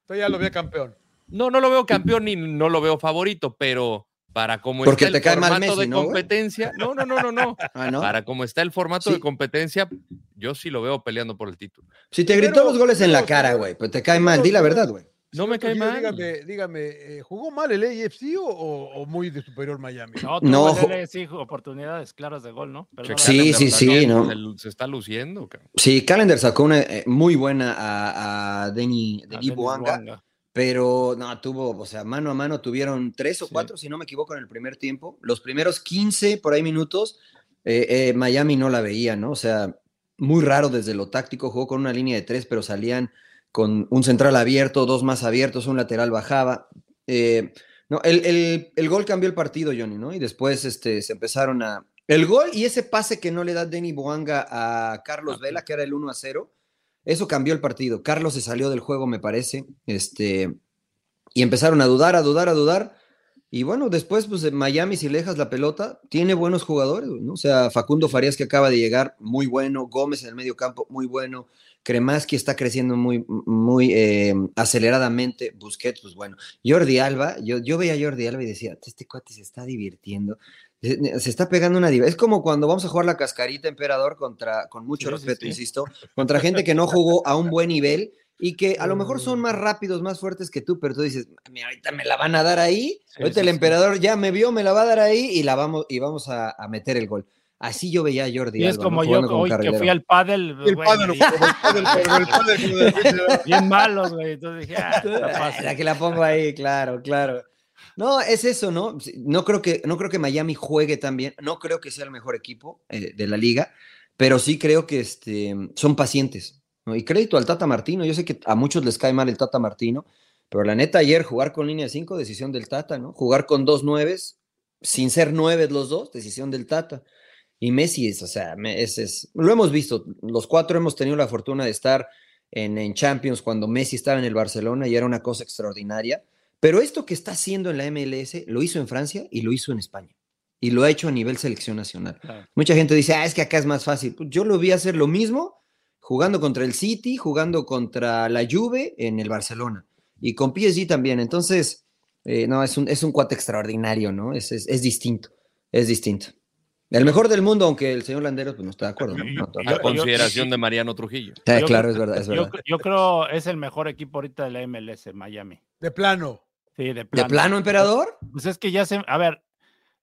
título. Ya lo ve campeón. No, no lo veo campeón ni no lo veo favorito, pero para como Porque está te el cae mal formato Messi, de ¿no, güey? competencia, no, no, no, no, no. Ah, ¿no? Para como está el formato Sí. de competencia, yo sí lo veo peleando por el título. Si te gritó Pero- los goles en la cara, güey, pero te cae mal, di la verdad, güey. No me cae mal. Dígame, dígame eh, ¿jugó mal el AFC o, muy de superior Miami? No, No, el oportunidades claras de gol, ¿no? La- Sí, sí, sí, ¿no? Se, está luciendo. cabrón. Sí, Calendar sacó una eh, muy buena a, a Denny, a Denis Denis Bouanga, Bouanga. Pero no, tuvo, o sea, mano a mano tuvieron tres o cuatro, si no me equivoco, en el primer tiempo. Los primeros 15 por ahí minutos, eh, eh, Miami no la veía, ¿no? O sea, muy raro desde lo táctico, jugó con una línea de tres, pero salían con un central abierto, dos más abiertos, un lateral bajaba. Eh, no, el, el- el gol cambió el partido, Johnny, ¿no? Y después este, se empezaron a... El gol y ese pase que no le da Denny Boanga a Carlos Vela, que era el 1 a 0, eso cambió el partido. Carlos se salió del juego, me parece, este, y empezaron a dudar, a dudar, a dudar. Y bueno, después, pues de Miami, si le dejas la pelota, tiene buenos jugadores, ¿no? O sea, Facundo Farías que acaba de llegar, muy bueno. Gómez en el medio campo, muy bueno. Cremaski está creciendo muy, muy eh, aceleradamente. Busquets, pues bueno. Jordi Alba, yo, yo veía a Jordi Alba y decía, este cuate se está divirtiendo. Se se está pegando una diva. Es como cuando vamos a jugar la cascarita emperador contra, con mucho Sí, respeto, sí. insisto, contra gente que no jugó a un buen nivel y que a lo mejor son más rápidos, más fuertes que tú, pero tú dices, "Mira, ahorita me la van a dar ahí, Sí, ahorita sí, el sí. emperador ya me vio, me la va a dar ahí y la vamos, y vamos a, a meter el gol. Así yo veía a Jordi Y es como yo hoy que fui al pádel, El güey, padre, me- como el padre, como el padre, como de repente, bien malos, güey. Entonces dije, ah, Ah. La que la pongo ahí, claro, claro. No, es eso, ¿no? No creo que, no creo que Miami juegue tan bien, no creo que sea el mejor equipo eh, de la liga, pero sí creo que este, son pacientes. ¿no? Y crédito al Tata Martino, yo sé que a muchos les cae mal el Tata Martino, pero la neta ayer jugar con línea 5, decisión del Tata, ¿no? Jugar con dos nueves, sin ser nueves los dos, decisión del Tata. Y Messi es, o sea, es, es- lo hemos visto, los cuatro hemos tenido la fortuna de estar en, en Champions cuando Messi estaba en el Barcelona y era una cosa extraordinaria. Pero esto que está haciendo en la MLS lo hizo en Francia y lo hizo en España. Y lo ha hecho a nivel selección nacional. Claro. Mucha gente dice, ah, es que acá es más fácil. Pues Yo lo vi hacer lo mismo jugando contra el City, jugando contra la Juve en el Barcelona y con PSG también. Entonces, eh, no, es un, es un cuate extraordinario, ¿no? Es, es, es distinto, es distinto. El mejor del mundo, aunque el señor Landeros pues, no está de acuerdo. ¿no? No, A yo- consideración de Mariano Trujillo. Eh, Yo- claro, es verdad, es Yo, verdad. yo creo es el mejor equipo ahorita de la MLS, Miami. De plano. Sí, de ¿De plano. emperador? Pues es que ya se. A ver,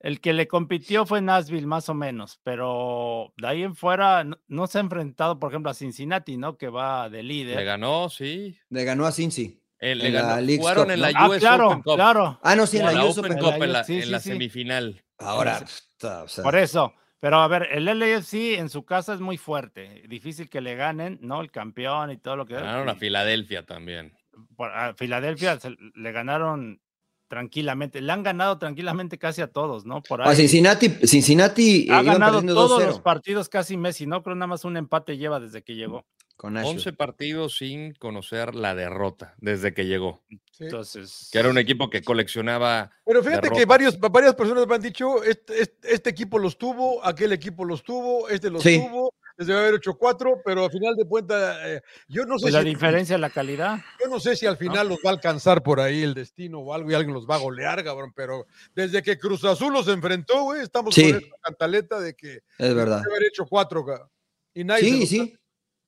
el que le compitió fue Nashville, más o menos, pero de ahí en fuera no, no se ha enfrentado, por ejemplo, a Cincinnati, ¿no? Que va de líder. Le ganó, sí. Le ganó a Cincy. Eh, le la ganó. Jugaron Cup, en ¿no? la Ah, US claro, Open Cup. claro. Ah, no, sí, en la, la US Open Open Cup Cup. en la, Sí, en sí, la sí. semifinal. Ahora, puta, o sea, Por eso. Pero a ver, el LAFC en su casa es muy fuerte. Difícil que le ganen, ¿no? El campeón y todo lo que. Ganaron a Filadelfia también. A Filadelfia se- le ganaron tranquilamente. Le han ganado tranquilamente casi a todos, ¿no? Por a ahí. Cincinnati, Cincinnati eh, ha ganado todos 2-0 los partidos casi Messi, ¿no? Creo nada más un empate lleva desde que llegó. con Nashville. 11 partidos sin conocer la derrota desde que llegó. Sí. Entonces. Que era un equipo que coleccionaba. Pero fíjate que varios, varias personas me han dicho, este, este- este equipo los tuvo, aquel equipo los tuvo, este los Sí. tuvo, les debe haber hecho cuatro, pero al final de cuentas, eh, yo no sé Pues la si, diferencia es la calidad. yo no sé si al final los va a alcanzar por ahí el destino o algo y alguien los va a golear, cabrón, pero desde que Cruz Azul los enfrentó, güey, estamos Sí. con esta cantaleta de que Es verdad. debe haber hecho cuatro, cabrón. Y nadie Sí, sí.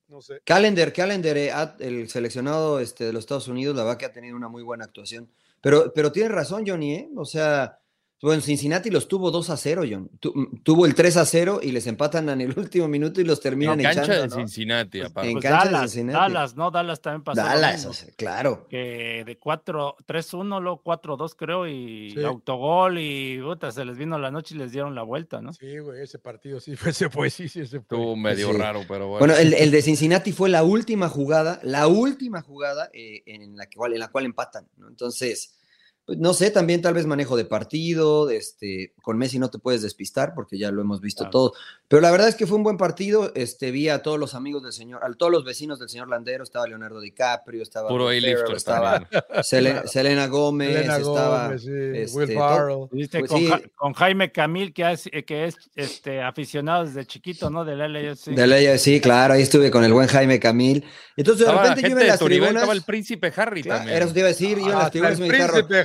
No sé. Calendar, Calendar, eh, el seleccionado este, de los Estados Unidos, la verdad que ha tenido una muy buena actuación. Pero, pero tienes razón, Johnny, ¿eh? O sea, Bueno, Cincinnati los tuvo 2 a 0, John. Tu- mm, tuvo el 3 a 0 y les empatan en el último minuto y los terminan En cancha echando. de ¿no? Cincinnati, aparte. en Pues cancha de Dallas, Cincinnati. Dallas, ¿no? Dallas también pasó. Dallas, mismo, o sea, claro. Que de 4, 3-1, luego 4-2 creo, y Sí. autogol y puta, se les vino la noche y les dieron la vuelta, ¿no? Sí, güey, ese partido sí fue, se fue, sí, sí, se fue. Estuvo medio Sí. raro, pero bueno. Bueno, el, el de Cincinnati fue la última jugada, la última jugada eh, en, la cual, en la cual empatan, ¿no? Entonces, pues, no sé, también tal vez manejo de partido, este, con Messi no te puedes despistar porque ya lo hemos visto Claro. todo, pero la verdad es que fue un buen partido, este, vi a todos los amigos del señor, a todos los vecinos del señor Landero, estaba Leonardo DiCaprio, estaba Puro estaba. Selena, Selena Gómez, estaba Gómez, sí, este, Will todo- Farrell. Viste, Pues con, sí. Ja- con Jaime Camil, que es, que es este, aficionado desde chiquito, ¿no? Del LAFC. de ley, sí, claro, ahí estuve con el buen Jaime Camil. Entonces, de Estaba repente yo en las tribunas. estaba el príncipe Harry Claro, también. era eso te iba a decir, yo en Ah, las tribunas el me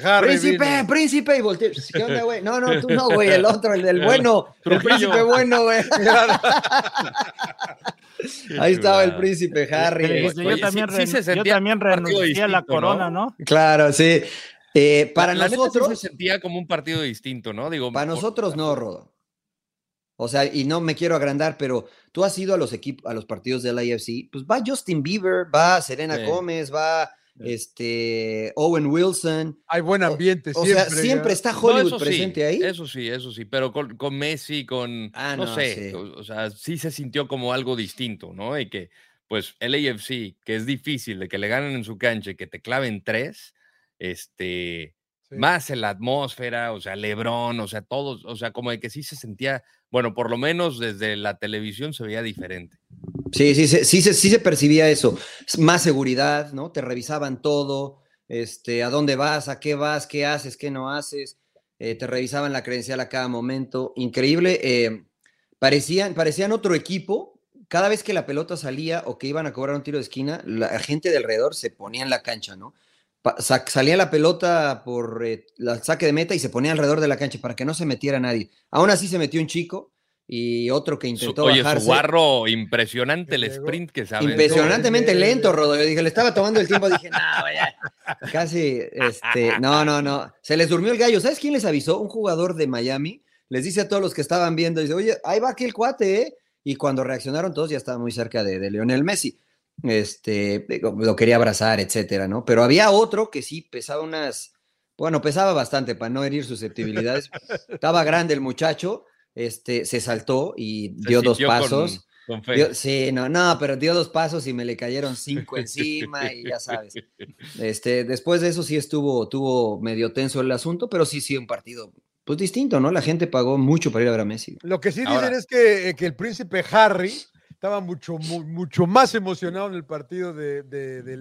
Harry príncipe, vino. príncipe, y volteé, ¿qué onda, güey? No, no, tú no, güey, el otro, el del bueno, el príncipe bueno, güey. Ahí estaba el príncipe Harry. Dijiste, Oye, yo sí- también, sí se ren- yo sentía también renuncié a la corona, ¿no? Claro, sí. Eh, para La- la neta sí nosotros, se sentía como un partido distinto, ¿no? Digo, para por- nosotros no, Rodo. O sea, y no me quiero agrandar, pero tú has ido a los equipos, a los partidos de la IFC, pues va Justin Bieber, va Serena Sí. Gómez, va este Owen Wilson. Hay buen ambiente O siempre. sea, siempre ya. está No, Hollywood sí, presente ahí. Eso sí, eso sí, pero con, con Messi, con, Ah, no, no, sé, sí. o, o sea, sí se sintió como algo distinto, ¿no? Y que, pues, el AFC, que es difícil de que le ganen en su cancha y que te claven tres, este, Sí. más en la atmósfera, o sea, Lebron, o sea, todos, o sea, como de que sí se sentía, bueno, por lo menos desde la televisión se veía diferente. Sí, sí, sí, sí, se- percibía eso. Más seguridad, ¿no? Te revisaban todo, este, a dónde vas, a qué vas, qué haces, qué no haces. eh, te revisaban la credencial a cada momento. Increíble. eh, parecían, otro equipo. Cada vez que la pelota salía o que iban a cobrar un tiro de esquina, la gente de alrededor se ponía en la cancha, ¿no? Salía la pelota por eh, la saque de meta y se ponía alrededor de la cancha para que no se metiera nadie. Aún así se metió un chico y otro que intentó oye, bajarse. su barro, impresionante el sprint que sabe. Impresionantemente lento. Rodo. Yo dije, le estaba tomando el tiempo, dije, no, ya. Casi, este, no, no, no. Se les durmió el gallo. ¿Sabes quién les avisó? Un jugador de Miami. Les dice a todos los que estaban viendo, dice, oye, ahí va aquel cuate, ¿eh? Y cuando reaccionaron todos, ya estaba muy cerca de, de Lionel Messi. Este, lo quería abrazar, etcétera, ¿no? Pero había otro que sí pesaba unas, bueno, pesaba bastante para no herir susceptibilidades. Estaba grande el muchacho, este, se saltó y Se dio dos con- pasos. con fe. Dio- sí, no, no, pero dio dos pasos y me le cayeron cinco encima y ya sabes. Este, después de eso sí estuvo, estuvo medio tenso el asunto, pero sí, sí, un partido pues distinto, ¿no? La gente pagó mucho para ir a ver a Messi. Lo que sí dicen es que, eh, que el príncipe Harry estaba mucho, mu- mucho más emocionado en el partido de, de- del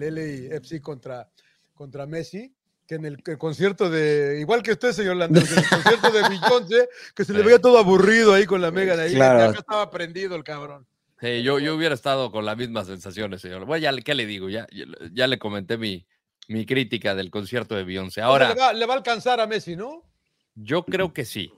LAFC contra, contra Messi que en el, concierto de, igual que usted, señor que en el concierto de Beyoncé, que se le veía todo aburrido ahí con la Megan ahí, Claro. acá estaba prendido el cabrón. Sí, yo, yo hubiera estado con las mismas sensaciones, señor. Bueno, ya, ¿qué le digo? Ya, ya, ya le comenté mi, mi crítica del concierto de Beyoncé. Ahora, le va, le va a alcanzar a Messi, ¿no? yo creo que sí.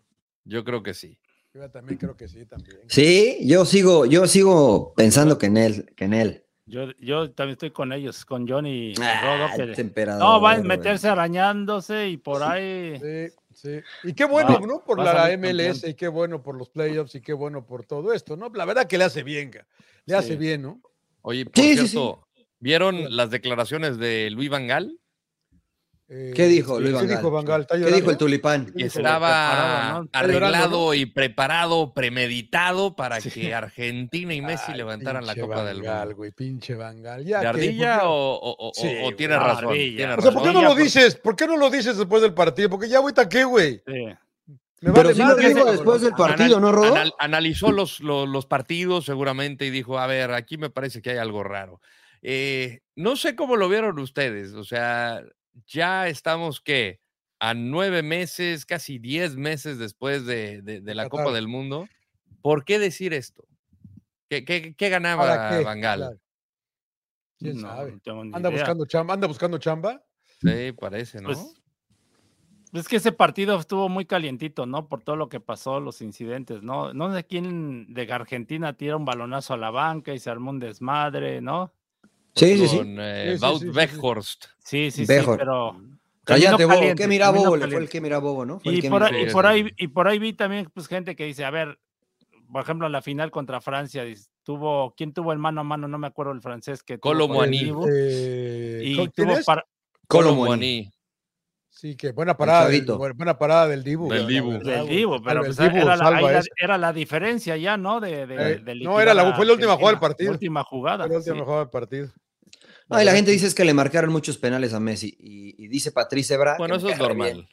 Yo creo que sí. Yo también creo que sí, también. Sí, yo sigo, yo sigo pensando que en él, que en él. Yo, yo también estoy con ellos, con Johnny y Ah, Rodo, que- no, van a meterse arañándose y por ahí. Sí, sí. Y qué bueno, No, ¿no? Por la MLS y qué bueno por los playoffs y qué bueno por todo esto, ¿no? La verdad que le hace bien, le hace bien, ¿no? Oye, por Sí, sí, cierto, ¿vieron las declaraciones de Luis Vangal? Eh, ¿Qué dijo Luis ¿Qué Van dijo ¿Qué dijo el tulipán? Que estaba arreglado ¿no? y preparado, premeditado para Sí. que Argentina y Messi Ay, levantaran la Copa Van del Mundo. güey, pinche Van Gaal. Ya, ¿De ardilla ¿por qué- o, o- o- Sí, o güey, tiene razón? tiene O sea, ¿por qué no lo dices? ¿Por qué no lo dices después del partido? Porque ya ahorita qué, güey. Sí. Me Pero vale sí lo dijo después del Anal- partido, ¿no, Rodo? anal- analizó los, los, los partidos seguramente y dijo, a ver, aquí me parece que hay algo raro. Eh, no sé cómo lo vieron ustedes, o sea, ya estamos que a nueve meses, casi diez meses después de, de- de la Qatar. Copa del Mundo. ¿Por qué decir esto? ¿Qué, qué, qué ¿Para ganaba? Bangal? ¿Quién No, sabe? no Anda idea. buscando chamba, anda buscando chamba. Sí, parece, ¿no? Pues, es que ese partido estuvo muy calientito, ¿no? Por todo lo que pasó, los incidentes, ¿no? No sé quién de Argentina tira un balonazo a la banca y se armó un desmadre, ¿no? Sí, sí, sí. Con eh, Sí, sí, Wout sí, sí, sí. Weghorst. Sí, sí, sí, pero Cállate, bobo. caliente, ¿Qué mira bobo? Le fue el que mira bobo, ¿no? Y por, ahí, y, por ahí, y por ahí vi también pues, gente que dice, a ver, por ejemplo, en la final contra Francia, dice, tuvo, ¿quién tuvo el mano a mano? No me acuerdo el francés que tuvo Colo con el Muani. Dibu. Eh, y ¿quién tuvo para-. Sí, que buena parada, del, buena parada del Dibu. Del Dibu. del güey. Dibu, pero pues, Dibu era, la, era la diferencia ya, ¿no? De, de, Eh, de no, era la- fue la última jugada del partido. la última jugada. Fue la última sí. jugada del partido. No, y la gente dice es que le marcaron muchos penales a Messi. Y, y dice Patrice Ebra. que Bueno, eso es bien. normal.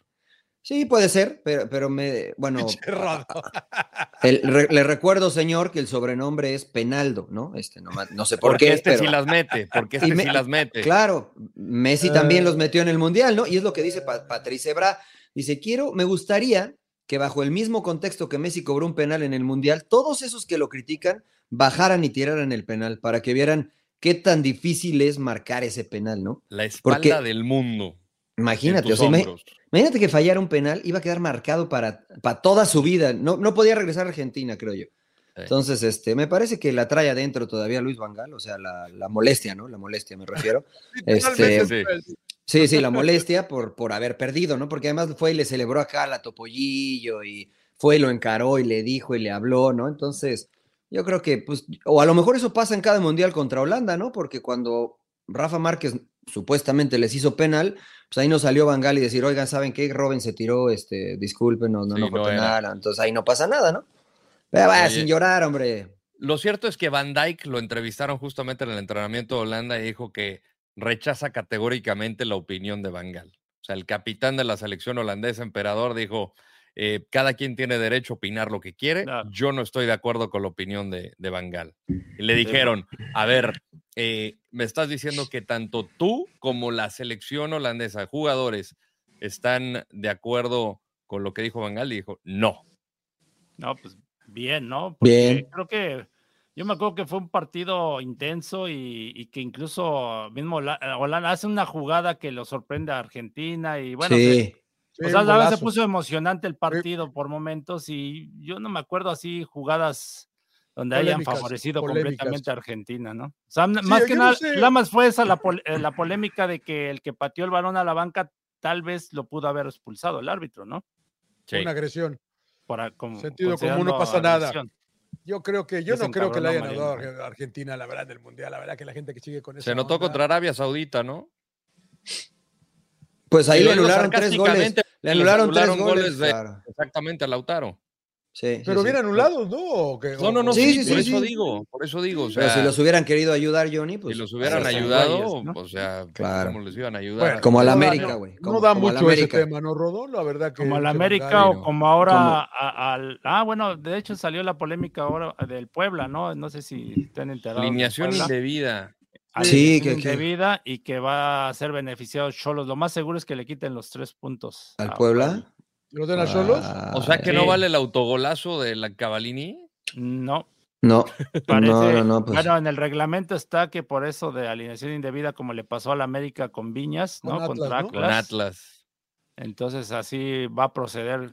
Sí, puede ser, pero, pero me. Bueno, el- re- le recuerdo, señor, que el sobrenombre es Penaldo, ¿no? Este, no, no sé por Porque qué. este pero- sí las mete, porque este me- sí las mete. Claro, Messi también los metió en el Mundial, ¿no? Y es lo que dice Pa- Patrice Ebra. Dice, quiero, me gustaría que bajo el mismo contexto que Messi cobró un penal en el Mundial, todos esos que lo critican bajaran y tiraran el penal para que vieran qué tan difícil es marcar ese penal, ¿no? La espalda Porque- del mundo. Imagínate, o sea, imagínate que fallara un penal, iba a quedar marcado para, para toda su vida. No, no podía regresar a Argentina, creo yo. Entonces, este, me parece que la trae adentro todavía Luis Vangal, o sea, la, la molestia, ¿no? La molestia, me refiero. Este, sí, sí, la molestia por, por haber perdido, ¿no? Porque además fue y le celebró acá a Topollillo y fue y lo encaró y le dijo y le habló, ¿no? Entonces, yo creo que, pues, o a lo mejor eso pasa en cada mundial contra Holanda, ¿no? Porque cuando Rafa Márquez supuestamente les hizo penal, pues ahí no salió Vangal y decir, oigan, ¿saben qué? Robin se tiró, este, disculpen, no, no, Sí, no fue no penal, entonces ahí no pasa nada, ¿no? Pero vaya, sin llorar, hombre. Lo cierto es que Van Dijk lo entrevistaron justamente en el entrenamiento de Holanda y dijo que rechaza categóricamente la opinión de Van Gaal. O sea, el capitán de la selección holandesa, emperador, dijo, eh, cada quien tiene derecho a opinar lo que quiere. Yo no estoy de acuerdo con la opinión de, de Van Gaal. Y le dijeron, a ver, eh, me estás diciendo que tanto tú como la selección holandesa, jugadores, están de acuerdo con lo que dijo Van Gaal. Y dijo, no. No, pues bien, ¿no? Bien. Creo que yo me acuerdo que fue un partido intenso y, y que incluso mismo Hola- Holanda hace una jugada que lo sorprende a Argentina y bueno, Sí. se- Sí, o sea, la se puso emocionante el partido por momentos y yo no me acuerdo así jugadas donde hayan favorecido polémicas. completamente a Argentina, ¿no? O sea, Sí, más que no nada, sé. nada más fue esa la, pol- eh, la polémica de que el que pateó el balón a la banca tal vez lo pudo haber expulsado el árbitro, ¿no? Sí. Una agresión. Como- Sentido común, no pasa nada. agresión. Yo creo que, yo no creo que le hayan dado a Argentina, la verdad, del Mundial. La verdad que la gente que sigue con eso. Se notó contra Arabia Saudita, ¿no? Pues ahí le anularon tres goles. Le anularon tres anularon goles. goles de- claro. Exactamente a Lautaro. Sí, Pero sí. bien anulados, ¿no? No, no, no, Sí, sí, sí, por sí, eso sí. digo, por eso digo, o Pero sea, si los hubieran querido ayudar, Johnny, pues. si los hubieran ahí está. ayudado, o sea, Claro. ¿cómo les iban a ayudar? Bueno, Como a la América, güey. No como- da como a la mucho ese tema, ¿no, Rodón? La verdad que. Como la que América o como ahora a- al ah bueno de hecho salió la polémica ahora del Puebla no no sé si están enterados Alineación indebida. Sí, Alineación que- que- indebida y que va a ser beneficiado Cholos lo más seguro es que le quiten los tres puntos ¿Al a Puebla? ¿Los den a Cholos? O sea que no vale el autogolazo de la Cavalini. no No. parece No, no, no. Pues. bueno en el reglamento está que por eso de alineación indebida como le pasó a la América con Viñas Con no Atlas, contra ¿no? Con Atlas. Atlas. entonces así va a proceder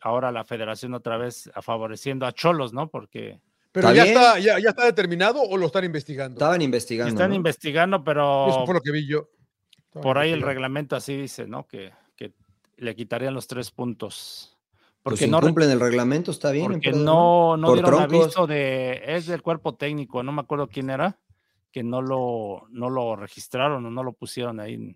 ahora la Federación otra vez a favoreciendo a Cholos no porque ¿Pero ¿Está ya está, ya, ya está determinado o lo están investigando? Estaban investigando. Están ¿no? investigando, pero Eso fue lo que vi yo. Estaban por ahí el reglamento así dice, ¿no? Que, que le quitarían los tres puntos. Pues Porque si no, incumplen el reglamento, está bien. porque no, no Por dieron troncos. aviso de, es del cuerpo técnico, no me acuerdo quién era, que no lo, no lo registraron o no lo pusieron ahí.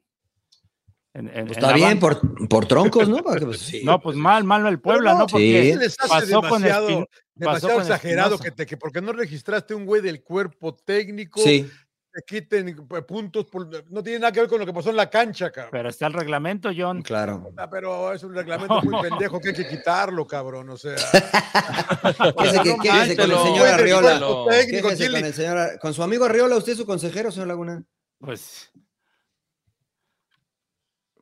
En, en- Pues está bien, por, por troncos, ¿no? Pues, sí. No, pues mal, mal el Puebla, no, ¿no? Porque sí. Se les hace pasó con demasiado, pasó demasiado con exagerado que, te, que porque no registraste un güey del cuerpo técnico, Sí. te quiten eh, puntos. por- no tiene nada que ver con lo que pasó en la cancha, cabrón. Pero está el reglamento, John. Claro. Ah, Pero es un reglamento muy pendejo que hay que quitarlo, cabrón. O sea, Quédese, que- quédese con el señor Arriola. cuerpo técnico, Quéjese ¿quién con le- el señor, Ar- con su amigo Arriola, usted es su consejero, señor Laguna. Pues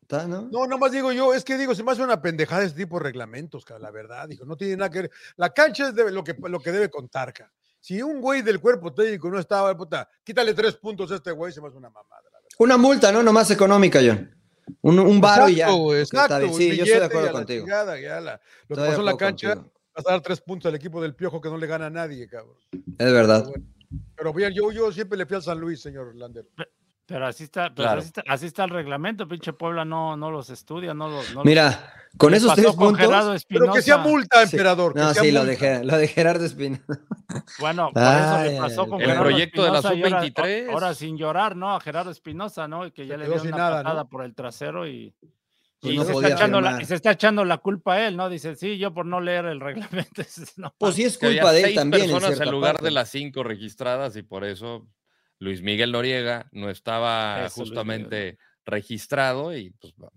¿Está, no? No, nomás digo yo, es que digo, se me hace una pendejada ese tipo de reglamentos, cara, la verdad, dijo, no tiene nada que ver. La cancha es de lo que, lo que debe contar, cara. Si un güey del cuerpo técnico no estaba, puta, quítale tres puntos a este güey, se me hace una mamada. la verdad. Una multa, ¿no? Nomás económica, John. Un, un varo y ya. Exacto, Está Sí, yo estoy de acuerdo contigo. chingada, ya la- lo que pasó en la cancha, contigo. vas a dar tres puntos al equipo del Piojo que no le gana a nadie, cabrón. Es verdad. Pero bien, yo, yo siempre le fui al San Luis, señor Lander. Pero así está, pero Claro. así, está, así está el reglamento, pinche Puebla no, no los estudia, no los. no los- Mira, con esos tres con puntos. Pero que sea Espinosa. multa, emperador. No, sí, lo de, lo de Gerardo Espina. Bueno, por Ay, eso le pasó ay, con El Gerardo proyecto de la Espinosa y ahora- sub-23. Ahora, sin llorar, ¿no? A Gerardo Espinosa, ¿no? Y que ya Se le dio una nada, ¿no? patada por el trasero y, Pues y no se, está echando la, firmar. y se está echando la culpa a él, ¿no? Dice, sí, yo por no leer el reglamento. No, Pues sí es culpa de él también. en personas en, cierta lugar parte. de las cinco registradas y por eso Luis Miguel Noriega no estaba Eso, justamente registrado y pues va-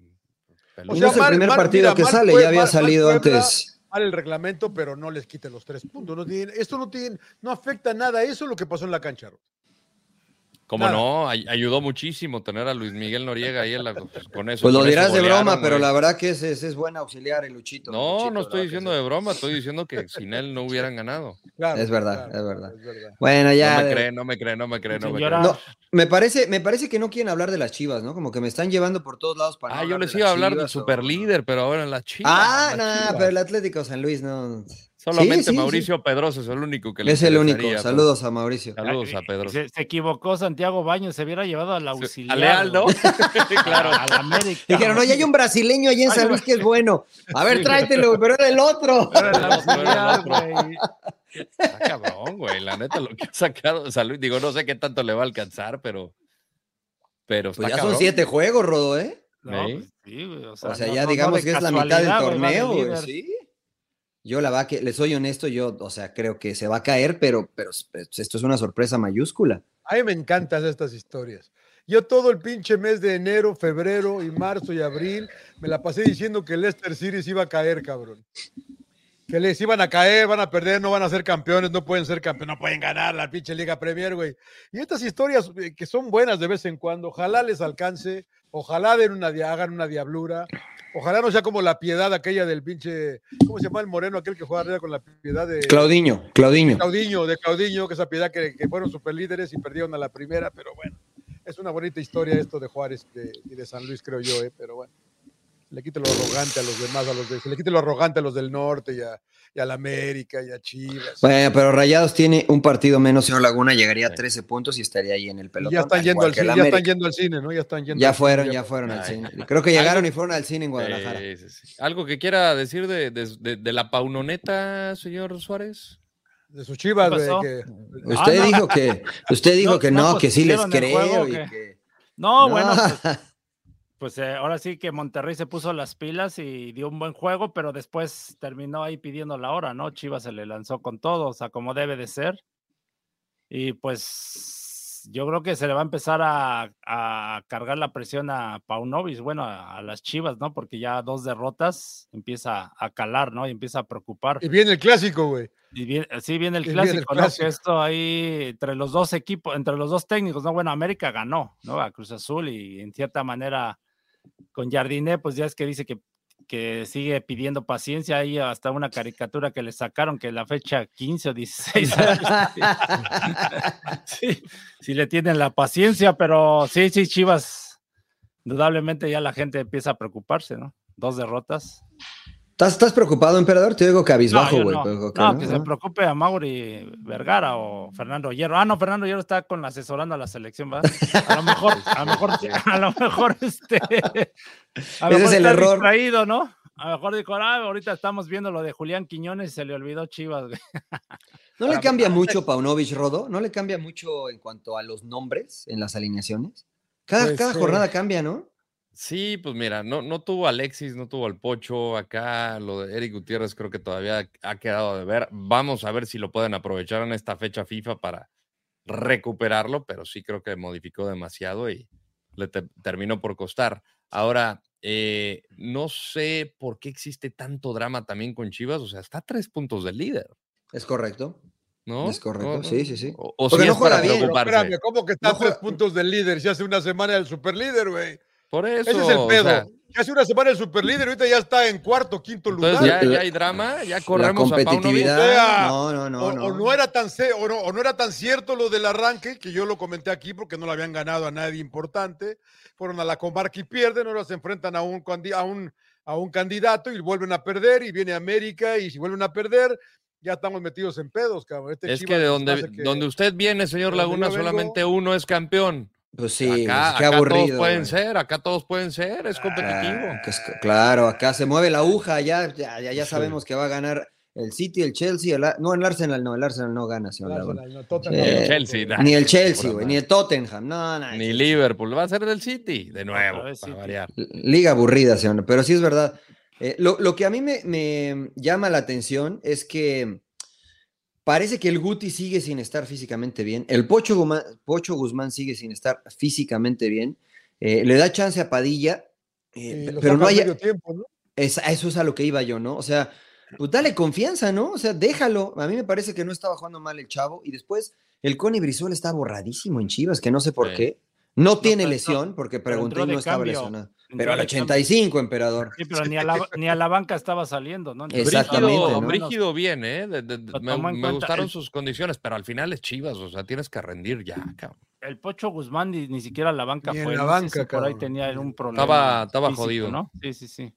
O Y sea, no es el mal- primer partido que sale, ya había salido antes. mal el reglamento, pero no les quite los tres puntos. No tiene- esto no tiene, no afecta nada. Eso es lo que pasó en la cancha. Como no, ay- ayudó muchísimo tener a Luis Miguel Noriega ahí en la, pues, con eso. Pues lo dirás de broma, pero la verdad que ese, ese es buen auxiliar, el Luchito. No, Luchito, no estoy diciendo de broma, estoy diciendo que sin él no hubieran ganado. Claro, Es verdad, claro, es verdad. es verdad. Bueno, ya. No me cree, no me cree, no me cree, no me cree. No, me parece, me parece que no quieren hablar de las chivas, ¿no? Como que me están llevando por todos lados para no Ah, yo les iba a las hablar del Chivas o- super líder, pero ahora en la chiva. Ah, no, pero el Atlético San Luis no. Solamente Sí, sí, Mauricio Pedroso es el único que le Es el único. Saludos a Mauricio. pero- Saludos a Pedroso. Se, se equivocó Santiago Baños, se hubiera llevado al auxiliar. A Leal, ¿no? claro. a- Al América. Dijeron, oye, hay un brasileño allá en San Luis que es bueno. A ver, tráetelo, güey, pero era el otro. Era el No, no auxiliar, güey. Está cabrón, güey. La neta, lo que ha sacado San Luis, digo, no sé qué tanto le va a alcanzar, pero. Pero está Pues ya cabrón. son siete juegos, Rodo, ¿eh? No, ¿Sí? pues sí, güey, o sea, O sea, no- ya no- no digamos que es la mitad del torneo, güey, sí. Yo la verdad que, les soy honesto, yo, o sea, creo que se va a caer, pero, pero pues, esto es una sorpresa mayúscula. A mí me encantan estas historias. Yo todo el pinche mes de enero, febrero y marzo y abril me la pasé diciendo que Leicester City se iba a caer, cabrón. Que les iban a caer, van a perder, no van a ser campeones, no pueden ser campeones, no pueden ganar la pinche Liga Premier, güey. Y estas historias eh, que son buenas de vez en cuando, ojalá les alcance, ojalá den una, hagan una diablura, ojalá no sea como la piedad aquella del pinche, ¿cómo se llama el moreno aquel que juega arriba con la piedad de... Claudiño, Claudiño. Claudiño, de Claudiño, que esa piedad que, que fueron superlíderes y perdieron a la primera, pero bueno, es una bonita historia esto de Juárez de- y de San Luis, creo yo, ¿eh? pero bueno, le quite lo arrogante a los demás, a los de, se le quite lo arrogante a los del norte y a, y a la América y a Chivas. Bueno, pero Rayados tiene un partido menos, señor Laguna, llegaría a 13 puntos y estaría ahí en el Y pelotón. ya están al yendo al cine, ya están yendo al cine, ¿no? Ya están yendo. Ya al fueron, ya fueron al cine. Creo que llegaron y fueron al cine en Guadalajara. Sí, sí, sí. ¿Algo que quiera decir de, de- de- de la paunoneta, señor Suárez? De sus Chivas, ¿Qué güey, que Usted Ah, no. dijo que, usted dijo No, que no, no, pues, que sí les ¿hicieron el juego creo y que. No, No. bueno, pues, pues, eh, ahora sí que Monterrey se puso las pilas y dio un buen juego, pero después terminó ahí pidiendo la hora, ¿no? Chivas se le lanzó con todo, o sea, como debe de ser. Y pues yo creo que se le va a empezar a, a cargar la presión a Paunovis, bueno, a, a las Chivas, ¿no? Porque ya dos derrotas empieza a calar, ¿no? Y empieza a preocupar. y viene el clásico, güey. Y bien, sí viene el Y viene el clásico, ¿no? clásico. Que esto ahí entre los dos equipos, entre los dos técnicos, ¿no? Bueno, América ganó, ¿no? A Cruz Azul y en cierta manera con Jardiné, pues ya es que dice que, que sigue pidiendo paciencia ahí hasta una caricatura que le sacaron que la fecha 15 o 16 sí, sí le tienen la paciencia, pero sí, sí, Chivas, indudablemente ya la gente empieza a preocuparse, ¿no? Dos derrotas. ¿Estás, estás preocupado, emperador? Te digo cabizbajo, güey. no. que No, no, que ¿no? se preocupe a Mauri Vergara o Fernando Hierro. Ah, no, Fernando Hierro está con asesorando a la selección, ¿verdad? A lo mejor, a lo mejor, a lo mejor este. A lo Ese mejor es el error. distraído, ¿no? A lo mejor dijo, ah, ahorita estamos viendo lo de Julián Quiñones y se le olvidó Chivas, güey. ¿No le cambia mucho Paunovic, Rodo? ¿No le cambia mucho en cuanto a los nombres en las alineaciones? Cada, Pues, cada eh, jornada cambia, ¿no? Sí, pues mira, no, no tuvo a Alexis, no tuvo al Pocho, acá lo de Eric Gutiérrez creo que todavía ha quedado de ver. Vamos a ver si lo pueden aprovechar en esta fecha FIFA para recuperarlo, pero sí creo que modificó demasiado y le te- terminó por costar. Ahora, eh, no sé por qué existe tanto drama también con Chivas, o sea, está a tres puntos del líder, Es correcto. ¿no? Es correcto, No, no, sí, sí, sí. O, o si no es para bien. Preocuparse. espérame, ¿cómo que está a tres puntos del líder? Si hace una semana el superlíder, güey. Por eso. Ese es el o pedo. sea, Si hace una semana el superlíder, ahorita ya está en cuarto, quinto lugar. entonces ya, ya hay drama, ya La corremos a competitividad. O sea, No, no, no. o, no. o no era tan o no, o no era tan cierto lo del arranque, que yo lo comenté aquí porque no le habían ganado a nadie importante. Fueron a la comarca y pierden, ahora se enfrentan a un, a un, a un candidato y vuelven a perder, y viene América, y si vuelven a perder, ya estamos metidos en pedos, cabrón. Este Es que de donde, que- donde usted viene, señor Laguna, solamente uno es campeón. Pues sí, acá, qué acá aburrido. todos pueden güey. ser, acá todos pueden ser, es competitivo. Ah, es- claro, acá se mueve la aguja, ya, ya, ya, ya sabemos que va a ganar el City, el Chelsea, el, no, el Arsenal no, el Arsenal no gana, señor El. Arsenal, no, Tottenham Eh, Ni el Chelsea, nah, ni el Chelsea, güey, ni el Tottenham, no, no, Ni Liverpool, va a ser del City, de nuevo, para City. variar. Liga aburrida, señor, pero sí es verdad. Eh, lo, lo que a mí me, me llama la atención es que parece que el Guti sigue sin estar físicamente bien, el Pocho Guzmán, Pocho Guzmán sigue sin estar físicamente bien, eh, le da chance a Padilla, eh, pero no hay... tiempo, ¿no? Es, eso es a lo que iba yo, ¿no? O sea, pues dale confianza, ¿no? O sea, déjalo. A mí me parece que no estaba jugando mal el chavo. Y después, el Connie Brizuela está borradísimo en Chivas, que no sé por Sí. qué. No tiene pero lesión, porque pregunté y no estaba cambio. lesionado. Pero al de 85, emperador. Sí, pero ni a la, ni a la banca estaba saliendo, ¿no? Exactamente, Brígido, ¿no? Brígido bien, ¿eh? De- de- de- Lo me, tomó en me cuenta gustaron el- sus condiciones, pero al final es Chivas, o sea, tienes que rendir ya, cabrón. El Pocho Guzmán ni, ni siquiera a la banca Ni en fue. la no sé banca, si por ahí cabrón. tenía un problema. Estaba- estaba físico, jodido. ¿no? Sí, sí, sí.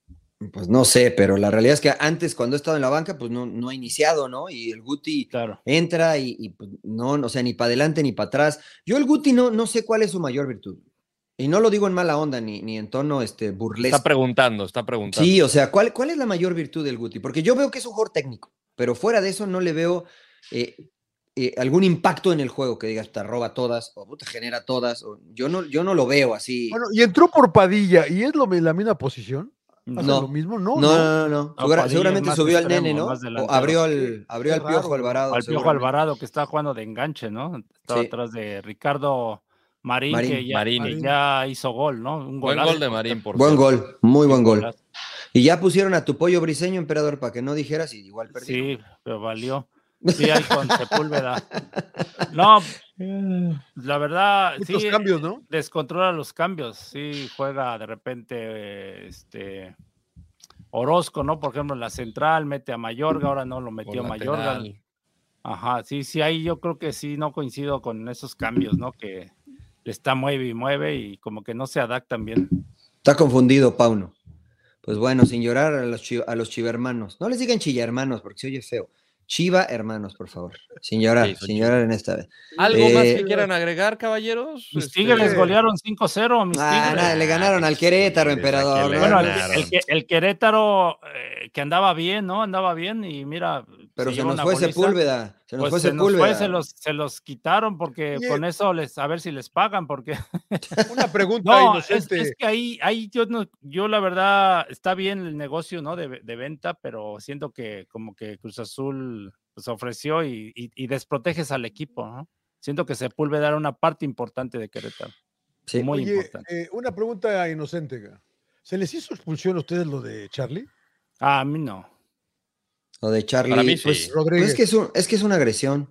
Pues no sé, pero la realidad es que antes, cuando he estado en la banca, pues no, no ha iniciado, ¿no? Y el Guti Claro. entra y, y, pues, no, o sea, ni para adelante ni para atrás. Yo el Guti no, no sé cuál es su mayor virtud. Y no lo digo en mala onda ni, ni en tono este, burlesco. Está preguntando, está preguntando. Sí, o sea, ¿cuál, ¿cuál es la mayor virtud del Guti? Porque yo veo que es un jugador técnico, pero fuera de eso no le veo eh, eh, algún impacto en el juego que digas, te roba todas o puta, genera todas. o- yo, no, yo no lo veo así. Bueno, y entró por Padilla, y es lo, la misma posición. ¿Hace No. lo mismo? No, no, no, no, no. No, Segura- Padilla seguramente subió al nene, ¿no? O abrió al, abrió al Piojo Alvarado. Al Piojo. Alvarado que está jugando de enganche, ¿no? Estaba Sí. atrás de Ricardo Marín, Marín. que ya, hizo gol, ¿no? Un Buen gol de Marín, por Buen cierto. gol, muy buen gol. Y ya pusieron a tu pollo briseño, emperador, para que no dijeras y igual perdí. Sí, pero valió. Sí, ahí con Sepúlveda. No, la verdad, Muchos sí, cambios, ¿no? descontrola los cambios. Sí, juega de repente este Orozco, ¿no? Por ejemplo, en la central, mete a Mayorga, ahora no lo metió Mayorga. Ajá, sí, sí, ahí yo creo que sí, no coincido con esos cambios, ¿no? Que le está mueve y mueve y como que no se adaptan bien. Está confundido, Pauno. Pues bueno, sin llorar a los, a los chivermanos. No les digan chilla hermanos porque se oye feo. Chiva hermanos, por favor. Sin llorar, Sí, sin llorar en esta vez. ¿Algo más Eh, que quieran agregar, caballeros? Mis Este, Tigres golearon 5-0, mis Ah, Tigres. nada, le ganaron al Querétaro, emperador. ¿a quién le ¿no? Bueno, el, el que- el Querétaro eh, que andaba bien, ¿no? Andaba bien y mira. Pero se nos fue. Sepúlveda. Se nos Pues fue se nos Sepúlveda. fue, se los, se los quitaron porque Oye. con eso les, a ver si les pagan, porque Una pregunta no, inocente. es que ahí, ahí yo no, yo la verdad está bien el negocio, ¿no? De, de venta, pero siento que como que Cruz Azul pues ofreció y, y- y desproteges al equipo, ¿no? Siento que Sepúlveda era una parte importante de Querétaro, Sí. muy Oye, importante. eh, una pregunta inocente. ¿Se les hizo expulsión a ustedes lo de Charlie? A mí no. Lo de Charlie. Para mí sí. pues, pues Rodríguez. es, que es, un- es que es una agresión.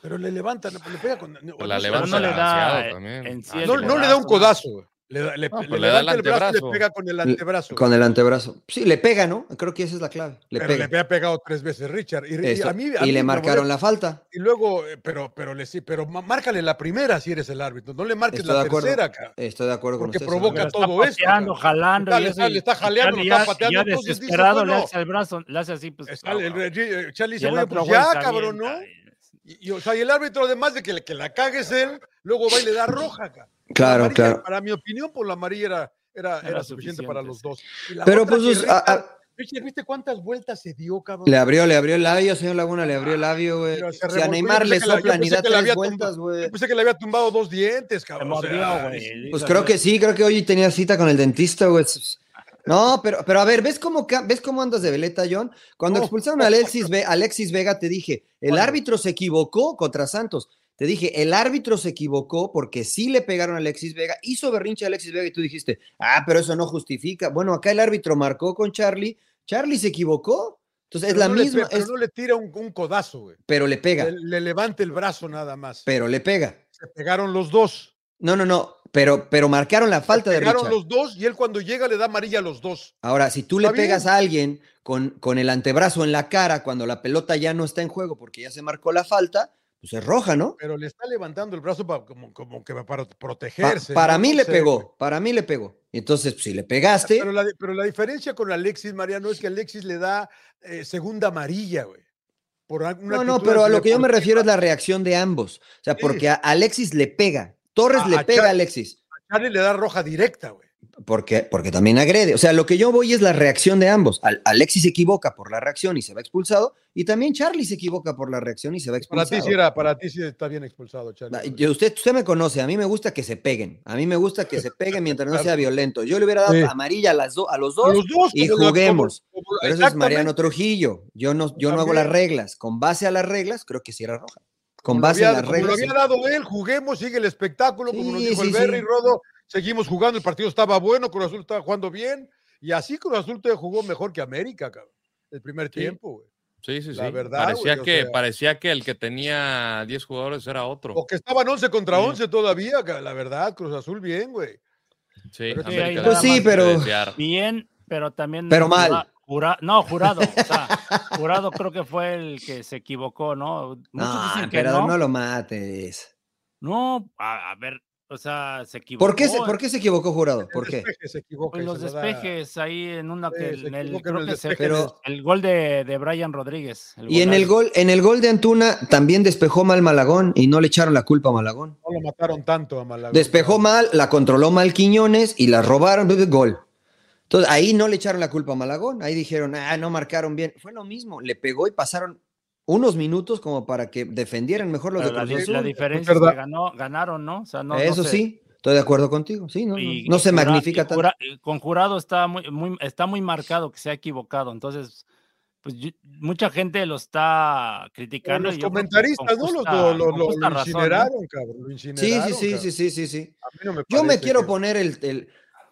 Pero le levantan, le pega con. Pues la no levanta no le da, demasiado también. en sí Ah, No, sí, no le da un ¿no? codazo. Le, da- le- No, le pues le da el levanta el brazo y le antebrazo. pega con el antebrazo. Con el antebrazo. Sí, le pega, ¿no? Creo que esa es la clave. Le pero pega. le había pegado tres veces Richard. Y, y Eso. a mí, a y mí le marcaron la falta. Y luego, eh, pero, pero le sí, pero márcale la primera si eres el árbitro. No le marques Estoy la tercera, acá. Estoy de acuerdo con Porque usted. provoca Pero señor. todo está esto, pateando, cabrón. jalando. Está- y le está- y le está jaleando, pateando, Ya entonces dice, desesperado le hace el brazo, le hace así, pues. Está- el- el- el- Charlie y dice, el "Oye, otro pues ya, cabrón, ¿no? Y, o sea, y el árbitro, además de que, que la cagues él, luego va y le da roja, acá. La Claro, amarilla, claro. Para mi opinión, por la amarilla era, era, Era era suficiente para los dos. Pero pues a- a- Richard, ¿viste cuántas vueltas se dio, cabrón? le abrió, le abrió el labio, señor Laguna, le abrió el labio, güey. Si a Neymar le soplan y da tres vueltas, güey. Pensé que le había tumbado dos dientes, Se cabrón. o mordió, sea, güey. Pues creo que sí, creo que hoy tenía cita con el dentista, güey. No, pero, pero a ver, ¿ves cómo, ¿ves cómo andas de veleta, John? Cuando No. expulsaron a Alexis, Ve- Alexis Vega, te dije, el árbitro se equivocó contra Santos. Te dije, el árbitro se equivocó porque sí le pegaron a Alexis Vega, hizo berrinche a Alexis Vega y tú dijiste, ah, pero eso no justifica. Bueno, acá el árbitro marcó con Charlie, Charlie se equivocó. Entonces es pero la no misma, pero no le tira un, un codazo, güey. pero le pega, Le, le levanta el brazo nada más. pero le pega. Se pegaron los dos. No, no, no, pero, pero marcaron la falta Se de pegaron Richard. los dos y él cuando llega le da amarilla a los dos. Ahora, si tú le bien. pegas a alguien con, con el antebrazo en la cara cuando la pelota ya no está en juego porque ya se marcó la falta, pues es roja, ¿no? Pero le está levantando el brazo pa- como, como que para Pa- protegerse. para ¿no? mí le pegó, para mí le pegó. Entonces, si le pegaste, Pero la, pero la diferencia con Alexis Mariano es que Alexis le da eh, segunda amarilla, güey. Por no, no, pero a lo que yo me refiero es la reacción de ambos. O sea, Sí. porque a Alexis le pega Torres A- le a pega a Alexis. Charlie le da roja directa, güey. Porque, porque también agrede. O sea, lo que yo voy es la reacción de ambos. Al- Alexis se equivoca por la reacción y se va expulsado. Y también Charlie se equivoca por la reacción y se va Para expulsado. ti sí era, para ti sí está bien expulsado, Charlie. Yo- usted, usted me conoce, a mí me gusta que se peguen. A mí me gusta que se peguen mientras no sea violento. Yo le hubiera dado Sí. amarilla a, las do- a los A dos, los dos, y juguemos. como- como- Pero eso es Mariano. Trujillo. Yo no, yo no hago las reglas. Con base a las reglas, creo que sí era roja. Con Como base había- en las reglas. lo sí. había dado él, juguemos, sigue el espectáculo, como nos Sí, dijo sí, el Berry sí. Rodo, seguimos jugando, el partido estaba bueno, Cruz Azul estaba jugando bien, y así Cruz Azul te jugó mejor que América, cabrón, el primer tiempo, güey. Sí, sí, sí. La verdad, parecía, güey, o que, sea- parecía que el que tenía 10 jugadores era otro. O que estaban 11 contra Sí. 11 todavía, la verdad, Cruz Azul bien, güey. Sí, Pero Sí, Pues sí, pero-. Bien, pero también. Pero mal. jura- jura- no, jurado. O sea, jurado creo que fue el que se equivocó, ¿no? Muchos No, dicen que emperador, no. no lo mates. No, a, a ver, o sea, se equivocó. ¿Por qué, se, ¿Por qué se equivocó jurado? ¿Por qué? Despeje se equivoca. En los se lo da- despejes ahí en una que en el, equivoca en creo el que se- despeje Pero- el gol de, de Brian Rodríguez. Y en el gol, en el gol de Antuna también despejó mal Malagón y no le echaron la culpa a Malagón. No lo mataron tanto a Malagón. Despejó mal, la controló mal Quiñones y la robaron, gol. Entonces ahí no le echaron la culpa a Malagón, ahí dijeron, ah, no marcaron bien. Fue lo mismo, le pegó y pasaron unos minutos como para que defendieran mejor los Pero de la, Cruz di- Azul. la diferencia es que ganó, ganaron, ¿no? O sea, no, no Eso sí, estoy de acuerdo contigo, sí, no, no, y- no y se Jura- magnifica tanto. Con jurado está muy, muy, está muy marcado que se ha equivocado. Entonces, pues yo- mucha gente lo está Pero criticando. los comentaristas, ¿no? Los- justa- lo, razón, ¿no? incineraron, cabrón. Lo Sí, incineraron. sí, sí, cabrón. sí, sí, sí, sí. A mí no me Yo me quiero que- poner el, el-